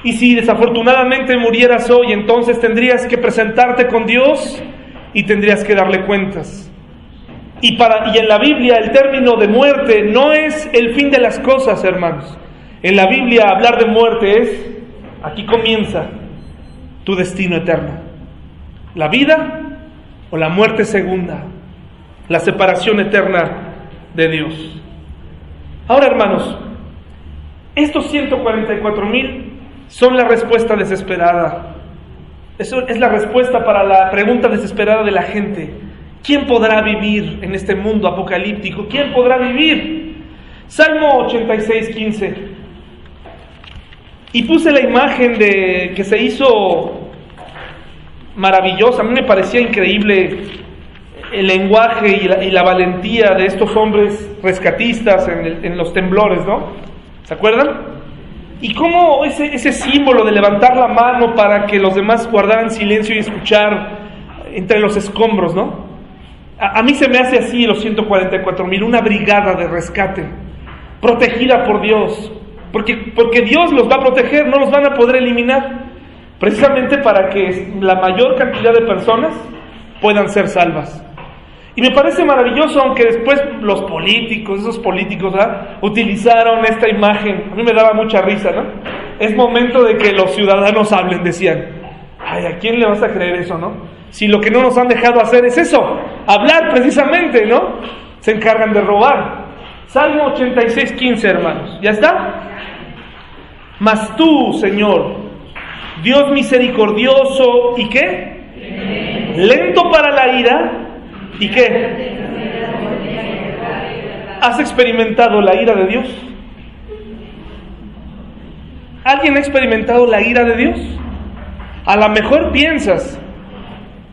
Y si desafortunadamente murieras hoy, entonces tendrías que presentarte con Dios y tendrías que darle cuentas. Y, para, y en la Biblia el término de muerte no es el fin de las cosas, hermanos. En la Biblia hablar de muerte es, aquí comienza tu destino eterno. La vida o la muerte segunda, la separación eterna de Dios. Ahora, hermanos, estos 144 mil son la respuesta desesperada. Eso es la respuesta para la pregunta desesperada de la gente. ¿Quién podrá vivir en este mundo apocalíptico? ¿Quién podrá vivir? Salmo 86, 15. Y puse la imagen de que se hizo maravillosa. A mí me parecía increíble el lenguaje y la, valentía de estos hombres rescatistas en, los temblores, ¿no? ¿Se acuerdan? Y cómo ese, ese símbolo de levantar la mano para que los demás guardaran silencio y escuchar entre los escombros, ¿no? A, mí se me hace así los 144 mil, una brigada de rescate, protegida por Dios, porque, porque Dios los va a proteger, no los van a poder eliminar, precisamente para que la mayor cantidad de personas puedan ser salvas. Y me parece maravilloso, aunque después los políticos, esos políticos, ¿ah? utilizaron esta imagen. A mí me daba mucha risa, ¿no? Es momento de que los ciudadanos hablen, decían. Ay, ¿a quién le vas a creer eso, no? Si lo que no nos han dejado hacer es eso, hablar precisamente, ¿no? Se encargan de robar. Salmo 86, 15, hermanos. ¿Ya está? Mas tú, Señor, Dios misericordioso y qué? Lento para la ira y qué? ¿Has experimentado la ira de Dios? ¿Alguien ha experimentado la ira de Dios? A lo mejor piensas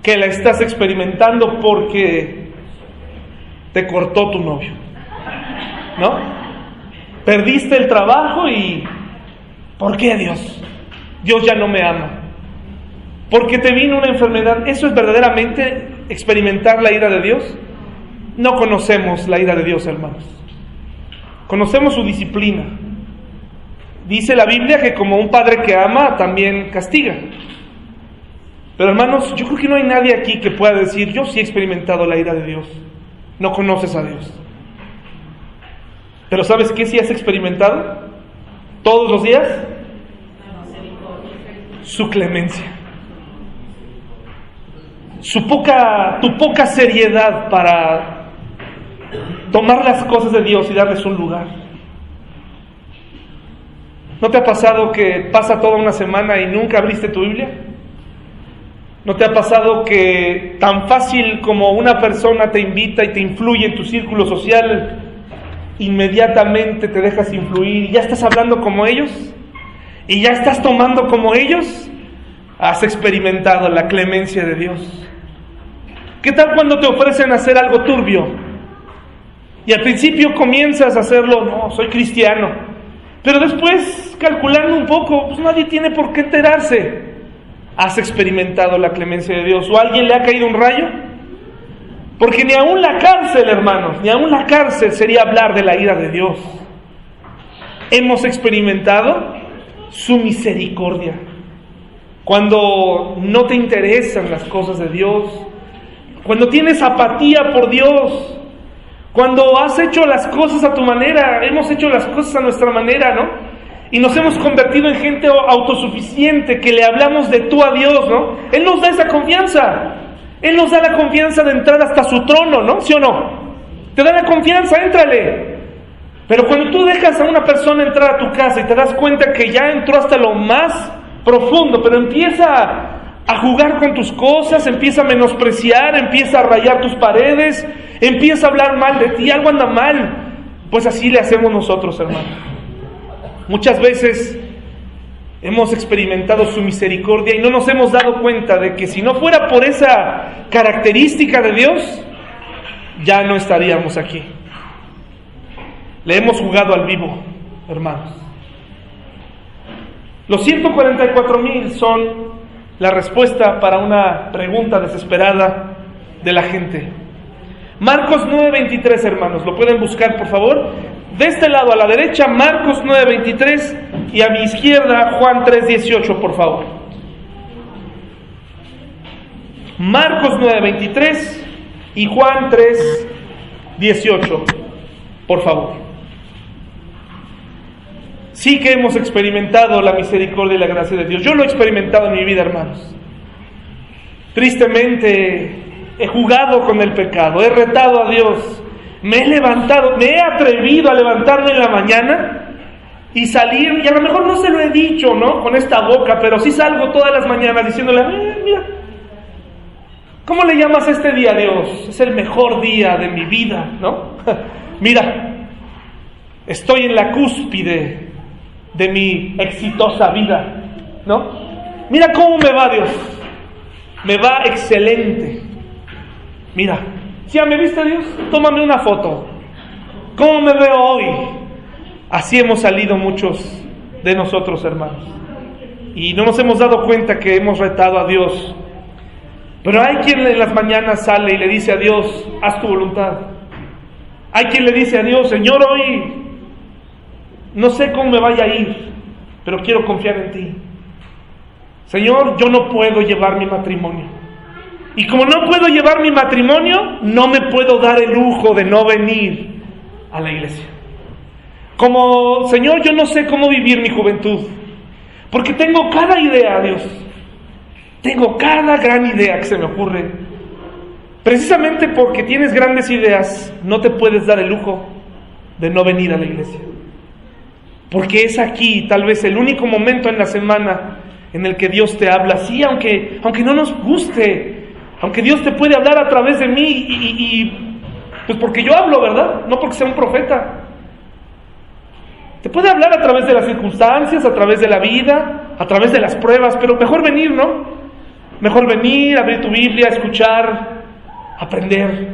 que la estás experimentando porque te cortó tu novio. ¿No? Perdiste el trabajo y ¿por qué Dios? Dios ya no me ama. Porque te vino una enfermedad. ¿Eso es verdaderamente experimentar la ira de Dios? No conocemos la ira de Dios, hermanos. Conocemos su disciplina. Dice la Biblia que como un padre que ama, también castiga. Pero hermanos, yo creo que no hay nadie aquí que pueda decir, yo sí he experimentado la ira de Dios. No conoces a Dios. Pero ¿sabes qué sí has experimentado? Todos los días. Su clemencia. Su poca, tu poca seriedad para tomar las cosas de Dios y darles un lugar. ¿No te ha pasado que pasa toda una semana y nunca abriste tu Biblia? ¿No te ha pasado que tan fácil como una persona te invita y te influye en tu círculo social, inmediatamente te dejas influir y ya estás hablando como ellos? ¿Y ya estás tomando como ellos? Has experimentado la clemencia de Dios. ¿Qué tal cuando te ofrecen hacer algo turbio? Y al principio comienzas a hacerlo, no, soy cristiano. Pero después, calculando un poco, pues nadie tiene por qué enterarse. ¿Has experimentado la clemencia de Dios? ¿O a alguien le ha caído un rayo? Porque ni aún la cárcel, hermanos, ni aún la cárcel sería hablar de la ira de Dios. Hemos experimentado su misericordia. Cuando no te interesan las cosas de Dios, cuando tienes apatía por Dios, cuando has hecho las cosas a tu manera, hemos hecho las cosas a nuestra manera, ¿no? Y nos hemos convertido en gente autosuficiente, que le hablamos de tú a Dios, ¿no? Él nos da esa confianza. Él nos da la confianza de entrar hasta su trono, ¿no? ¿Sí o no? Te da la confianza, éntrale. Pero cuando tú dejas a una persona entrar a tu casa y te das cuenta que ya entró hasta lo más profundo, pero empieza a jugar con tus cosas, empieza a menospreciar, empieza a rayar tus paredes, empieza a hablar mal de ti, algo anda mal, pues así le hacemos nosotros, hermano. Muchas veces hemos experimentado su misericordia y no nos hemos dado cuenta de que si no fuera por esa característica de Dios, ya no estaríamos aquí. Le hemos jugado al vivo, hermanos. Los 144 mil son la respuesta para una pregunta desesperada de la gente. Marcos 9:23, hermanos, lo pueden buscar, por favor. De este lado a la derecha, Marcos 9:23 y a mi izquierda, Juan 3:18, por favor. Marcos 9:23 y Juan 3:18, por favor. Sí que hemos experimentado la misericordia y la gracia de Dios. Yo lo he experimentado en mi vida, hermanos. Tristemente he jugado con el pecado, he retado a Dios, me he levantado, me he atrevido a levantarme en la mañana y salir, y a lo mejor no se lo he dicho, ¿no? Con esta boca, pero sí salgo todas las mañanas diciéndole, eh, mira, ¿cómo le llamas a este día, Dios? Es el mejor día de mi vida, ¿no? mira, estoy en la cúspide de mi exitosa vida, ¿no? Mira cómo me va Dios. Me va excelente. Mira, ya me viste Dios, tómame una foto. ¿Cómo me veo hoy? Así hemos salido muchos de nosotros, hermanos. Y no nos hemos dado cuenta que hemos retado a Dios. Pero hay quien en las mañanas sale y le dice a Dios, haz tu voluntad. Hay quien le dice a Dios, Señor, hoy no sé cómo me vaya a ir, pero quiero confiar en ti. Señor, yo no puedo llevar mi matrimonio. Y como no puedo llevar mi matrimonio, no me puedo dar el lujo de no venir a la iglesia. Como, Señor, yo no sé cómo vivir mi juventud. Porque tengo cada idea, Dios. Tengo cada gran idea que se me ocurre. Precisamente porque tienes grandes ideas, no te puedes dar el lujo de no venir a la iglesia. Porque es aquí tal vez el único momento en la semana en el que Dios te habla. Sí, aunque, aunque no nos guste, aunque Dios te puede hablar a través de mí y, pues porque yo hablo, ¿verdad? No porque sea un profeta. Te puede hablar a través de las circunstancias, a través de la vida, a través de las pruebas, pero mejor venir, ¿no? Mejor venir, abrir tu Biblia, escuchar, aprender.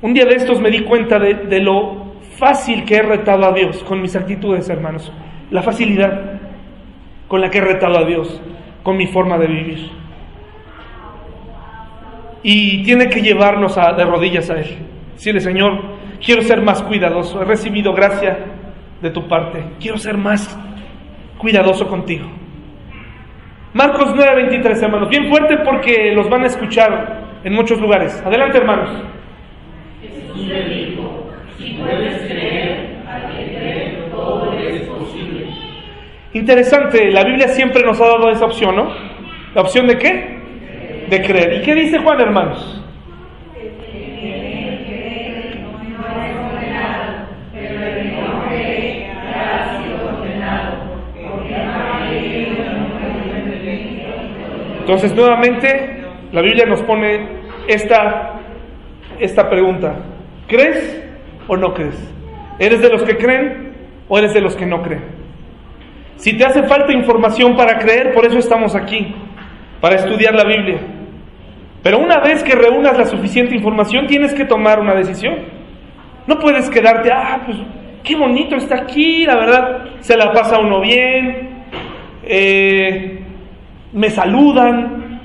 Un día de estos me di cuenta de, de lo fácil que he retado a Dios con mis actitudes, hermanos. La facilidad con la que he retado a Dios con mi forma de vivir. Y tiene que llevarnos a, de rodillas a Él. Decirle, Señor, quiero ser más cuidadoso. He recibido gracia de tu parte. Quiero ser más cuidadoso contigo. Marcos 9:23, hermanos. Bien fuerte porque los van a escuchar en muchos lugares. Adelante, hermanos. Jesús puedes creer, al todo es posible. Interesante, la Biblia siempre nos ha dado esa opción, ¿no? ¿La opción de qué? De creer. ¿Y qué dice Juan, hermanos? Entonces, nuevamente, la Biblia nos pone esta, esta pregunta. ¿Crees o no crees? ¿Eres de los que creen o eres de los que no creen? Si te hace falta información para creer, por eso estamos aquí, para estudiar la Biblia. Pero una vez que reúnas la suficiente información, tienes que tomar una decisión. No puedes quedarte, ah, pues qué bonito está aquí, la verdad, se la pasa uno bien, eh, me saludan.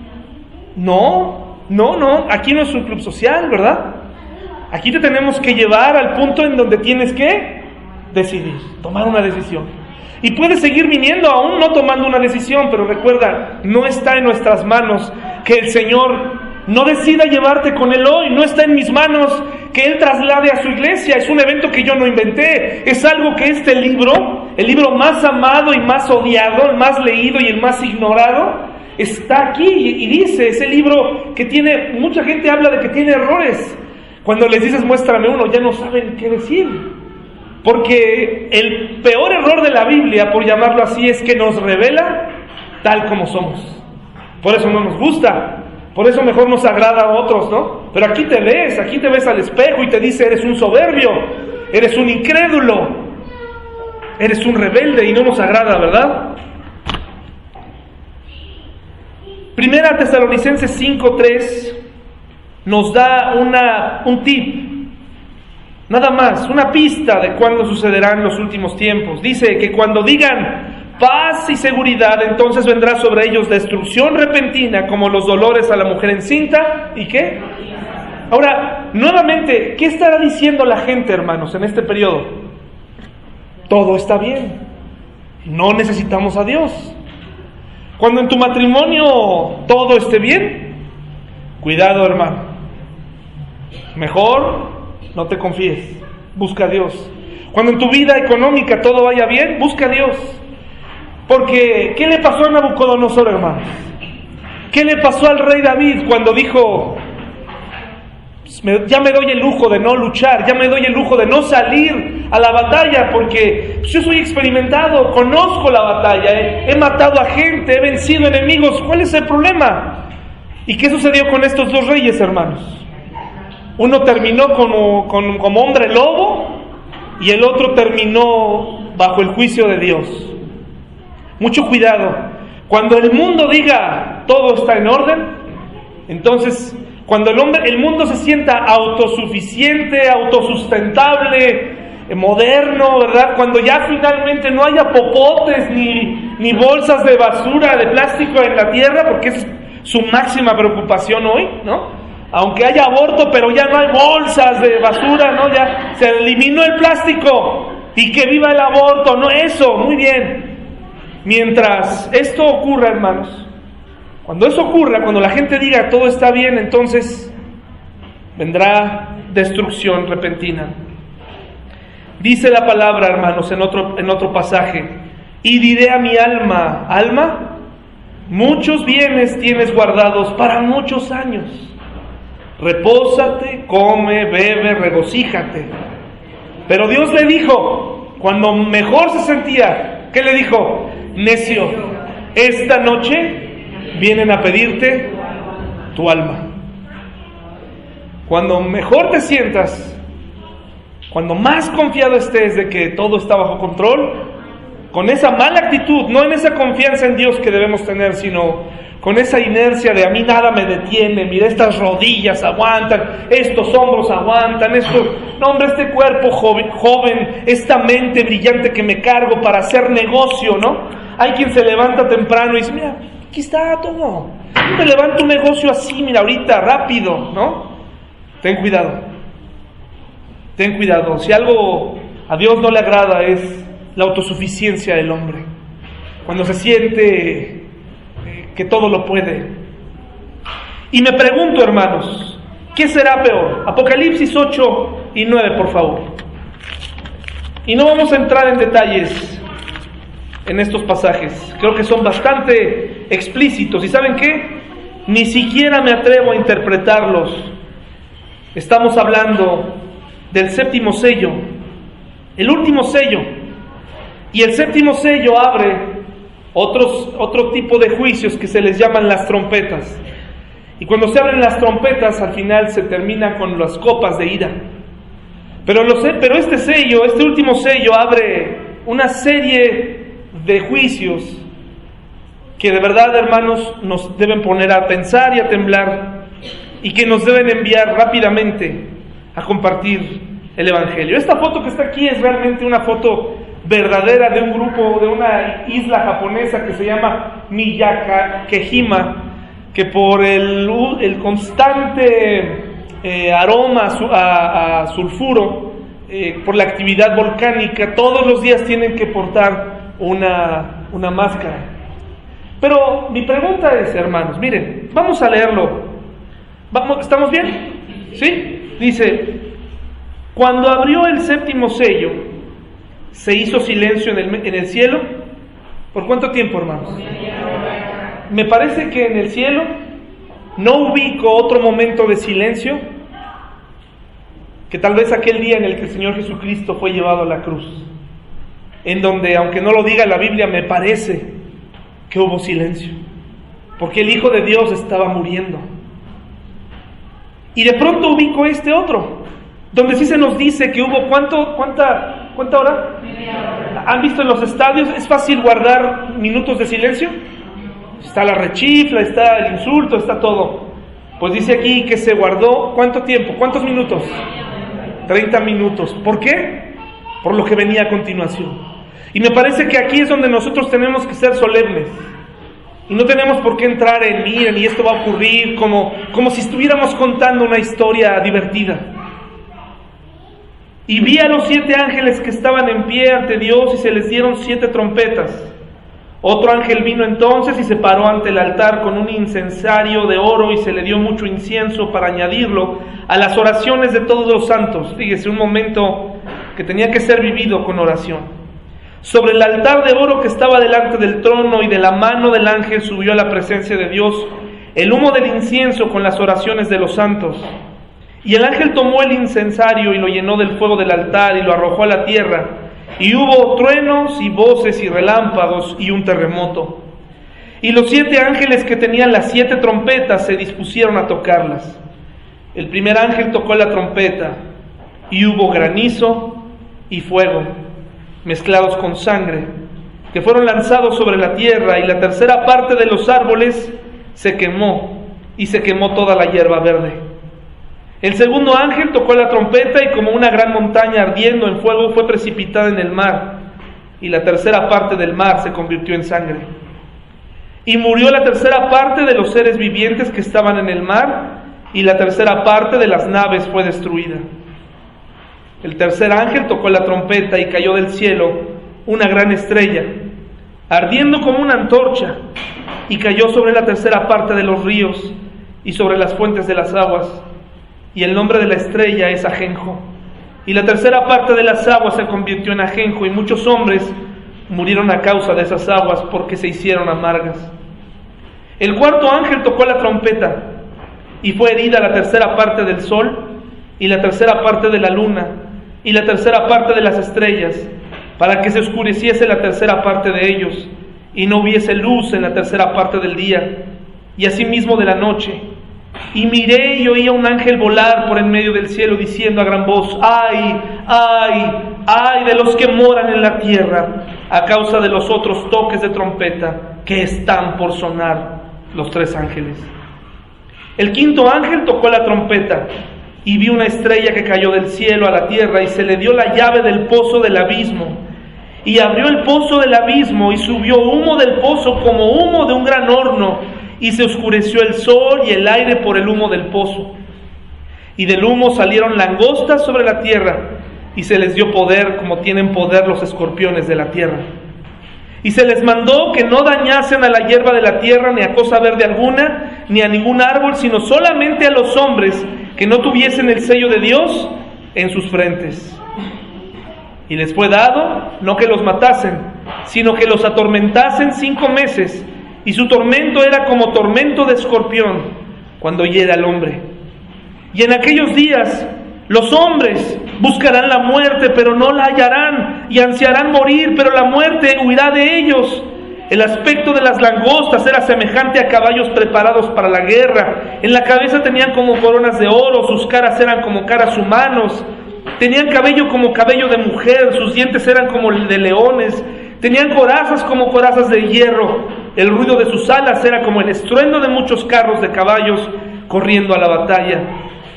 No, no, no, aquí no es un club social, ¿verdad? Aquí te tenemos que llevar al punto en donde tienes que decidir, tomar una decisión. Y puedes seguir viniendo aún no tomando una decisión, pero recuerda, no está en nuestras manos que el Señor no decida llevarte con Él hoy, no está en mis manos que Él traslade a su iglesia, es un evento que yo no inventé, es algo que este libro, el libro más amado y más odiado, el más leído y el más ignorado, está aquí y dice, ese libro que tiene, mucha gente habla de que tiene errores, Cuando les dices muéstrame uno, ya no saben qué decir. Porque el peor error de la Biblia, por llamarlo así, es que nos revela tal como somos. Por eso no nos gusta. Por eso mejor nos agrada a otros, ¿no? Pero aquí te ves, aquí te ves al espejo y te dice, eres un soberbio, eres un incrédulo, eres un rebelde y no nos agrada, ¿verdad? Primera Tesalonicenses 5.3 nos da una, un tip, nada más, una pista de cuándo sucederán los últimos tiempos. Dice que cuando digan paz y seguridad, entonces vendrá sobre ellos destrucción repentina como los dolores a la mujer encinta y qué? Ahora, nuevamente, ¿qué estará diciendo la gente, hermanos, en este periodo? Todo está bien. No necesitamos a Dios. Cuando en tu matrimonio todo esté bien, cuidado, hermano. Mejor no te confíes, busca a Dios. Cuando en tu vida económica todo vaya bien, busca a Dios. Porque, ¿qué le pasó a Nabucodonosor, hermanos? ¿Qué le pasó al rey David cuando dijo, pues, ya me doy el lujo de no luchar, ya me doy el lujo de no salir a la batalla, porque pues, yo soy experimentado, conozco la batalla, he, he matado a gente, he vencido enemigos, ¿cuál es el problema? ¿Y qué sucedió con estos dos reyes, hermanos? Uno terminó como, hombre lobo y el otro terminó bajo el juicio de Dios. Mucho cuidado. Cuando el mundo diga todo está en orden, entonces cuando el hombre, el mundo se sienta autosuficiente, autosustentable, eh, moderno, ¿verdad? Cuando ya finalmente no haya popotes ni, ni bolsas de basura, de plástico en la tierra, porque es su máxima preocupación hoy, ¿no? Aunque haya aborto, pero ya no hay bolsas de basura, ¿no? Ya se eliminó el plástico y que viva el aborto, no eso, muy bien. Mientras esto ocurra, hermanos, cuando eso ocurra, cuando la gente diga todo está bien, entonces vendrá destrucción repentina. Dice la palabra, hermanos, en otro, en otro pasaje, y diré a mi alma, alma, muchos bienes tienes guardados para muchos años repósate, come, bebe, regocíjate. Pero Dios le dijo, cuando mejor se sentía, ¿qué le dijo? Necio, esta noche vienen a pedirte tu alma. Cuando mejor te sientas, cuando más confiado estés de que todo está bajo control, con esa mala actitud, no en esa confianza en Dios que debemos tener, sino con esa inercia de a mí nada me detiene, mira, estas rodillas aguantan, estos hombros aguantan, esto, no hombre, este cuerpo joven, joven, esta mente brillante que me cargo para hacer negocio, ¿no? Hay quien se levanta temprano y dice, mira, aquí está todo, me levanto un negocio así, mira, ahorita, rápido, ¿no? Ten cuidado, ten cuidado, si algo a Dios no le agrada es la autosuficiencia del hombre, cuando se siente que todo lo puede. Y me pregunto, hermanos, ¿qué será peor? Apocalipsis 8 y 9, por favor. Y no vamos a entrar en detalles en estos pasajes. Creo que son bastante explícitos. ¿Y saben qué? Ni siquiera me atrevo a interpretarlos. Estamos hablando del séptimo sello, el último sello. Y el séptimo sello abre otros, otro tipo de juicios que se les llaman las trompetas. Y cuando se abren las trompetas, al final se termina con las copas de ira. Pero, lo sé, pero este sello, este último sello, abre una serie de juicios que de verdad, hermanos, nos deben poner a pensar y a temblar y que nos deben enviar rápidamente a compartir el Evangelio. Esta foto que está aquí es realmente una foto verdadera de un grupo, de una isla japonesa que se llama Miyakehima, que por el, el constante eh, aroma a, sulfuro, eh, por la actividad volcánica, todos los días tienen que portar una, una máscara. Pero mi pregunta es, hermanos, miren, vamos a leerlo. ¿Vamos, ¿Estamos bien? ¿Sí? Dice, cuando abrió el séptimo sello, se hizo silencio en el, en el cielo. ¿Por cuánto tiempo, hermanos? Me parece que en el cielo no ubico otro momento de silencio que tal vez aquel día en el que el Señor Jesucristo fue llevado a la cruz, en donde, aunque no lo diga la Biblia, me parece que hubo silencio, porque el Hijo de Dios estaba muriendo. Y de pronto ubico este otro, donde sí se nos dice que hubo cuánto, cuánta, cuánta hora. ¿Han visto en los estadios? Es fácil guardar minutos de silencio. Está la rechifla, está el insulto, está todo. Pues dice aquí que se guardó cuánto tiempo, cuántos minutos. 30 minutos. ¿Por qué? Por lo que venía a continuación. Y me parece que aquí es donde nosotros tenemos que ser solemnes. Y no tenemos por qué entrar en, miren, y esto va a ocurrir como, como si estuviéramos contando una historia divertida. Y vi a los siete ángeles que estaban en pie ante Dios y se les dieron siete trompetas. Otro ángel vino entonces y se paró ante el altar con un incensario de oro y se le dio mucho incienso para añadirlo a las oraciones de todos los santos. Fíjese, un momento que tenía que ser vivido con oración. Sobre el altar de oro que estaba delante del trono y de la mano del ángel subió a la presencia de Dios el humo del incienso con las oraciones de los santos. Y el ángel tomó el incensario y lo llenó del fuego del altar y lo arrojó a la tierra. Y hubo truenos y voces y relámpagos y un terremoto. Y los siete ángeles que tenían las siete trompetas se dispusieron a tocarlas. El primer ángel tocó la trompeta y hubo granizo y fuego mezclados con sangre, que fueron lanzados sobre la tierra y la tercera parte de los árboles se quemó y se quemó toda la hierba verde. El segundo ángel tocó la trompeta y como una gran montaña ardiendo en fuego fue precipitada en el mar y la tercera parte del mar se convirtió en sangre. Y murió la tercera parte de los seres vivientes que estaban en el mar y la tercera parte de las naves fue destruida. El tercer ángel tocó la trompeta y cayó del cielo una gran estrella, ardiendo como una antorcha, y cayó sobre la tercera parte de los ríos y sobre las fuentes de las aguas. Y el nombre de la estrella es Ajenjo. Y la tercera parte de las aguas se convirtió en Ajenjo, y muchos hombres murieron a causa de esas aguas porque se hicieron amargas. El cuarto ángel tocó la trompeta, y fue herida la tercera parte del sol y la tercera parte de la luna y la tercera parte de las estrellas, para que se oscureciese la tercera parte de ellos, y no hubiese luz en la tercera parte del día, y asimismo de la noche. Y miré y oía un ángel volar por en medio del cielo diciendo a gran voz, ay, ay, ay de los que moran en la tierra, a causa de los otros toques de trompeta que están por sonar los tres ángeles. El quinto ángel tocó la trompeta y vi una estrella que cayó del cielo a la tierra y se le dio la llave del pozo del abismo. Y abrió el pozo del abismo y subió humo del pozo como humo de un gran horno y se oscureció el sol y el aire por el humo del pozo. Y del humo salieron langostas sobre la tierra y se les dio poder como tienen poder los escorpiones de la tierra. Y se les mandó que no dañasen a la hierba de la tierra, ni a cosa verde alguna, ni a ningún árbol, sino solamente a los hombres que no tuviesen el sello de Dios en sus frentes. Y les fue dado no que los matasen, sino que los atormentasen cinco meses, y su tormento era como tormento de escorpión cuando hiera al hombre. Y en aquellos días los hombres buscarán la muerte, pero no la hallarán, y ansiarán morir, pero la muerte huirá de ellos. El aspecto de las langostas era semejante a caballos preparados para la guerra. En la cabeza tenían como coronas de oro, sus caras eran como caras humanos. Tenían cabello como cabello de mujer, sus dientes eran como de leones. Tenían corazas como corazas de hierro. El ruido de sus alas era como el estruendo de muchos carros de caballos corriendo a la batalla.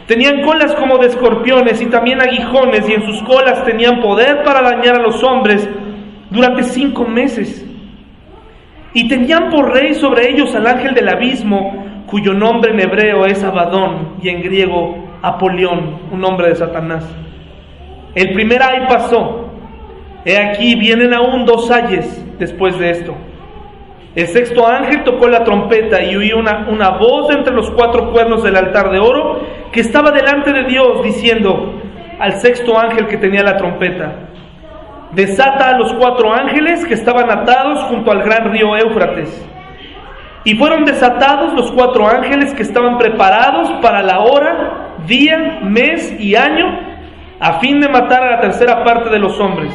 Tenían colas como de escorpiones y también aguijones y en sus colas tenían poder para dañar a los hombres durante cinco meses. Y tenían por rey sobre ellos al ángel del abismo, cuyo nombre en hebreo es Abadón y en griego Apolión, un nombre de Satanás. El primer ay pasó. He aquí vienen aún dos ayes después de esto. El sexto ángel tocó la trompeta y oí una, una voz entre los cuatro cuernos del altar de oro que estaba delante de Dios diciendo al sexto ángel que tenía la trompeta, desata a los cuatro ángeles que estaban atados junto al gran río Éufrates. Y fueron desatados los cuatro ángeles que estaban preparados para la hora, día, mes y año a fin de matar a la tercera parte de los hombres.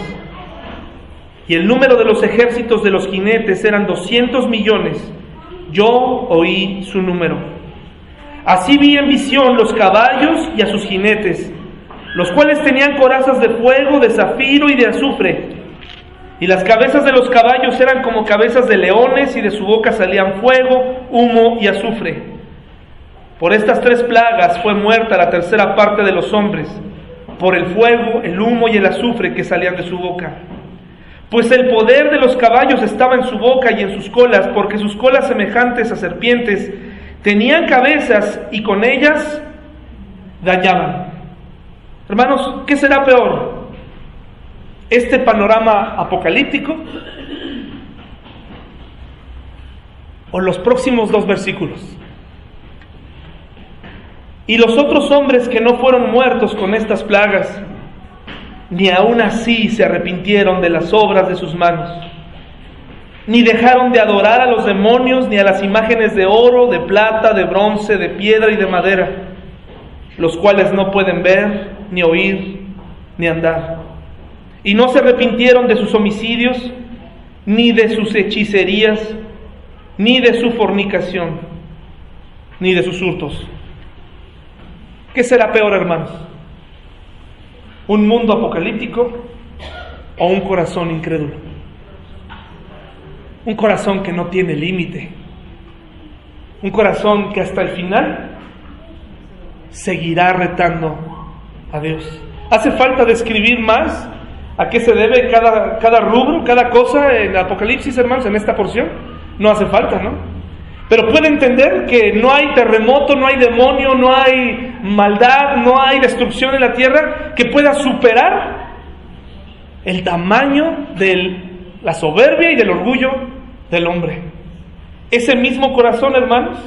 Y el número de los ejércitos de los jinetes eran 200 millones. Yo oí su número. Así vi en visión los caballos y a sus jinetes, los cuales tenían corazas de fuego, de zafiro y de azufre. Y las cabezas de los caballos eran como cabezas de leones y de su boca salían fuego, humo y azufre. Por estas tres plagas fue muerta la tercera parte de los hombres, por el fuego, el humo y el azufre que salían de su boca. Pues el poder de los caballos estaba en su boca y en sus colas, porque sus colas semejantes a serpientes tenían cabezas y con ellas dañaban. Hermanos, ¿qué será peor? ¿Este panorama apocalíptico? ¿O los próximos dos versículos? Y los otros hombres que no fueron muertos con estas plagas, ni aun así se arrepintieron de las obras de sus manos, ni dejaron de adorar a los demonios, ni a las imágenes de oro, de plata, de bronce, de piedra y de madera, los cuales no pueden ver, ni oír, ni andar. Y no se arrepintieron de sus homicidios, ni de sus hechicerías, ni de su fornicación, ni de sus hurtos. ¿Qué será peor, hermanos? ¿Un mundo apocalíptico o un corazón incrédulo? Un corazón que no tiene límite. Un corazón que hasta el final seguirá retando a Dios. ¿Hace falta describir más a qué se debe cada, cada rubro, cada cosa en Apocalipsis, hermanos, en esta porción? No hace falta, ¿no? Pero puede entender que no hay terremoto, no hay demonio, no hay maldad, no hay destrucción en la tierra que pueda superar el tamaño de la soberbia y del orgullo del hombre. Ese mismo corazón, hermanos,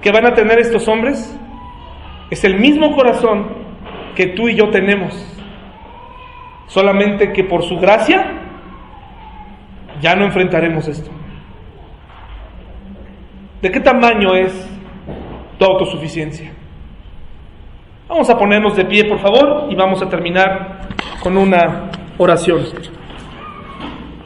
que van a tener estos hombres, es el mismo corazón que tú y yo tenemos. Solamente que por su gracia ya no enfrentaremos esto. ¿De qué tamaño es tu autosuficiencia? Vamos a ponernos de pie, por favor, y vamos a terminar con una oración.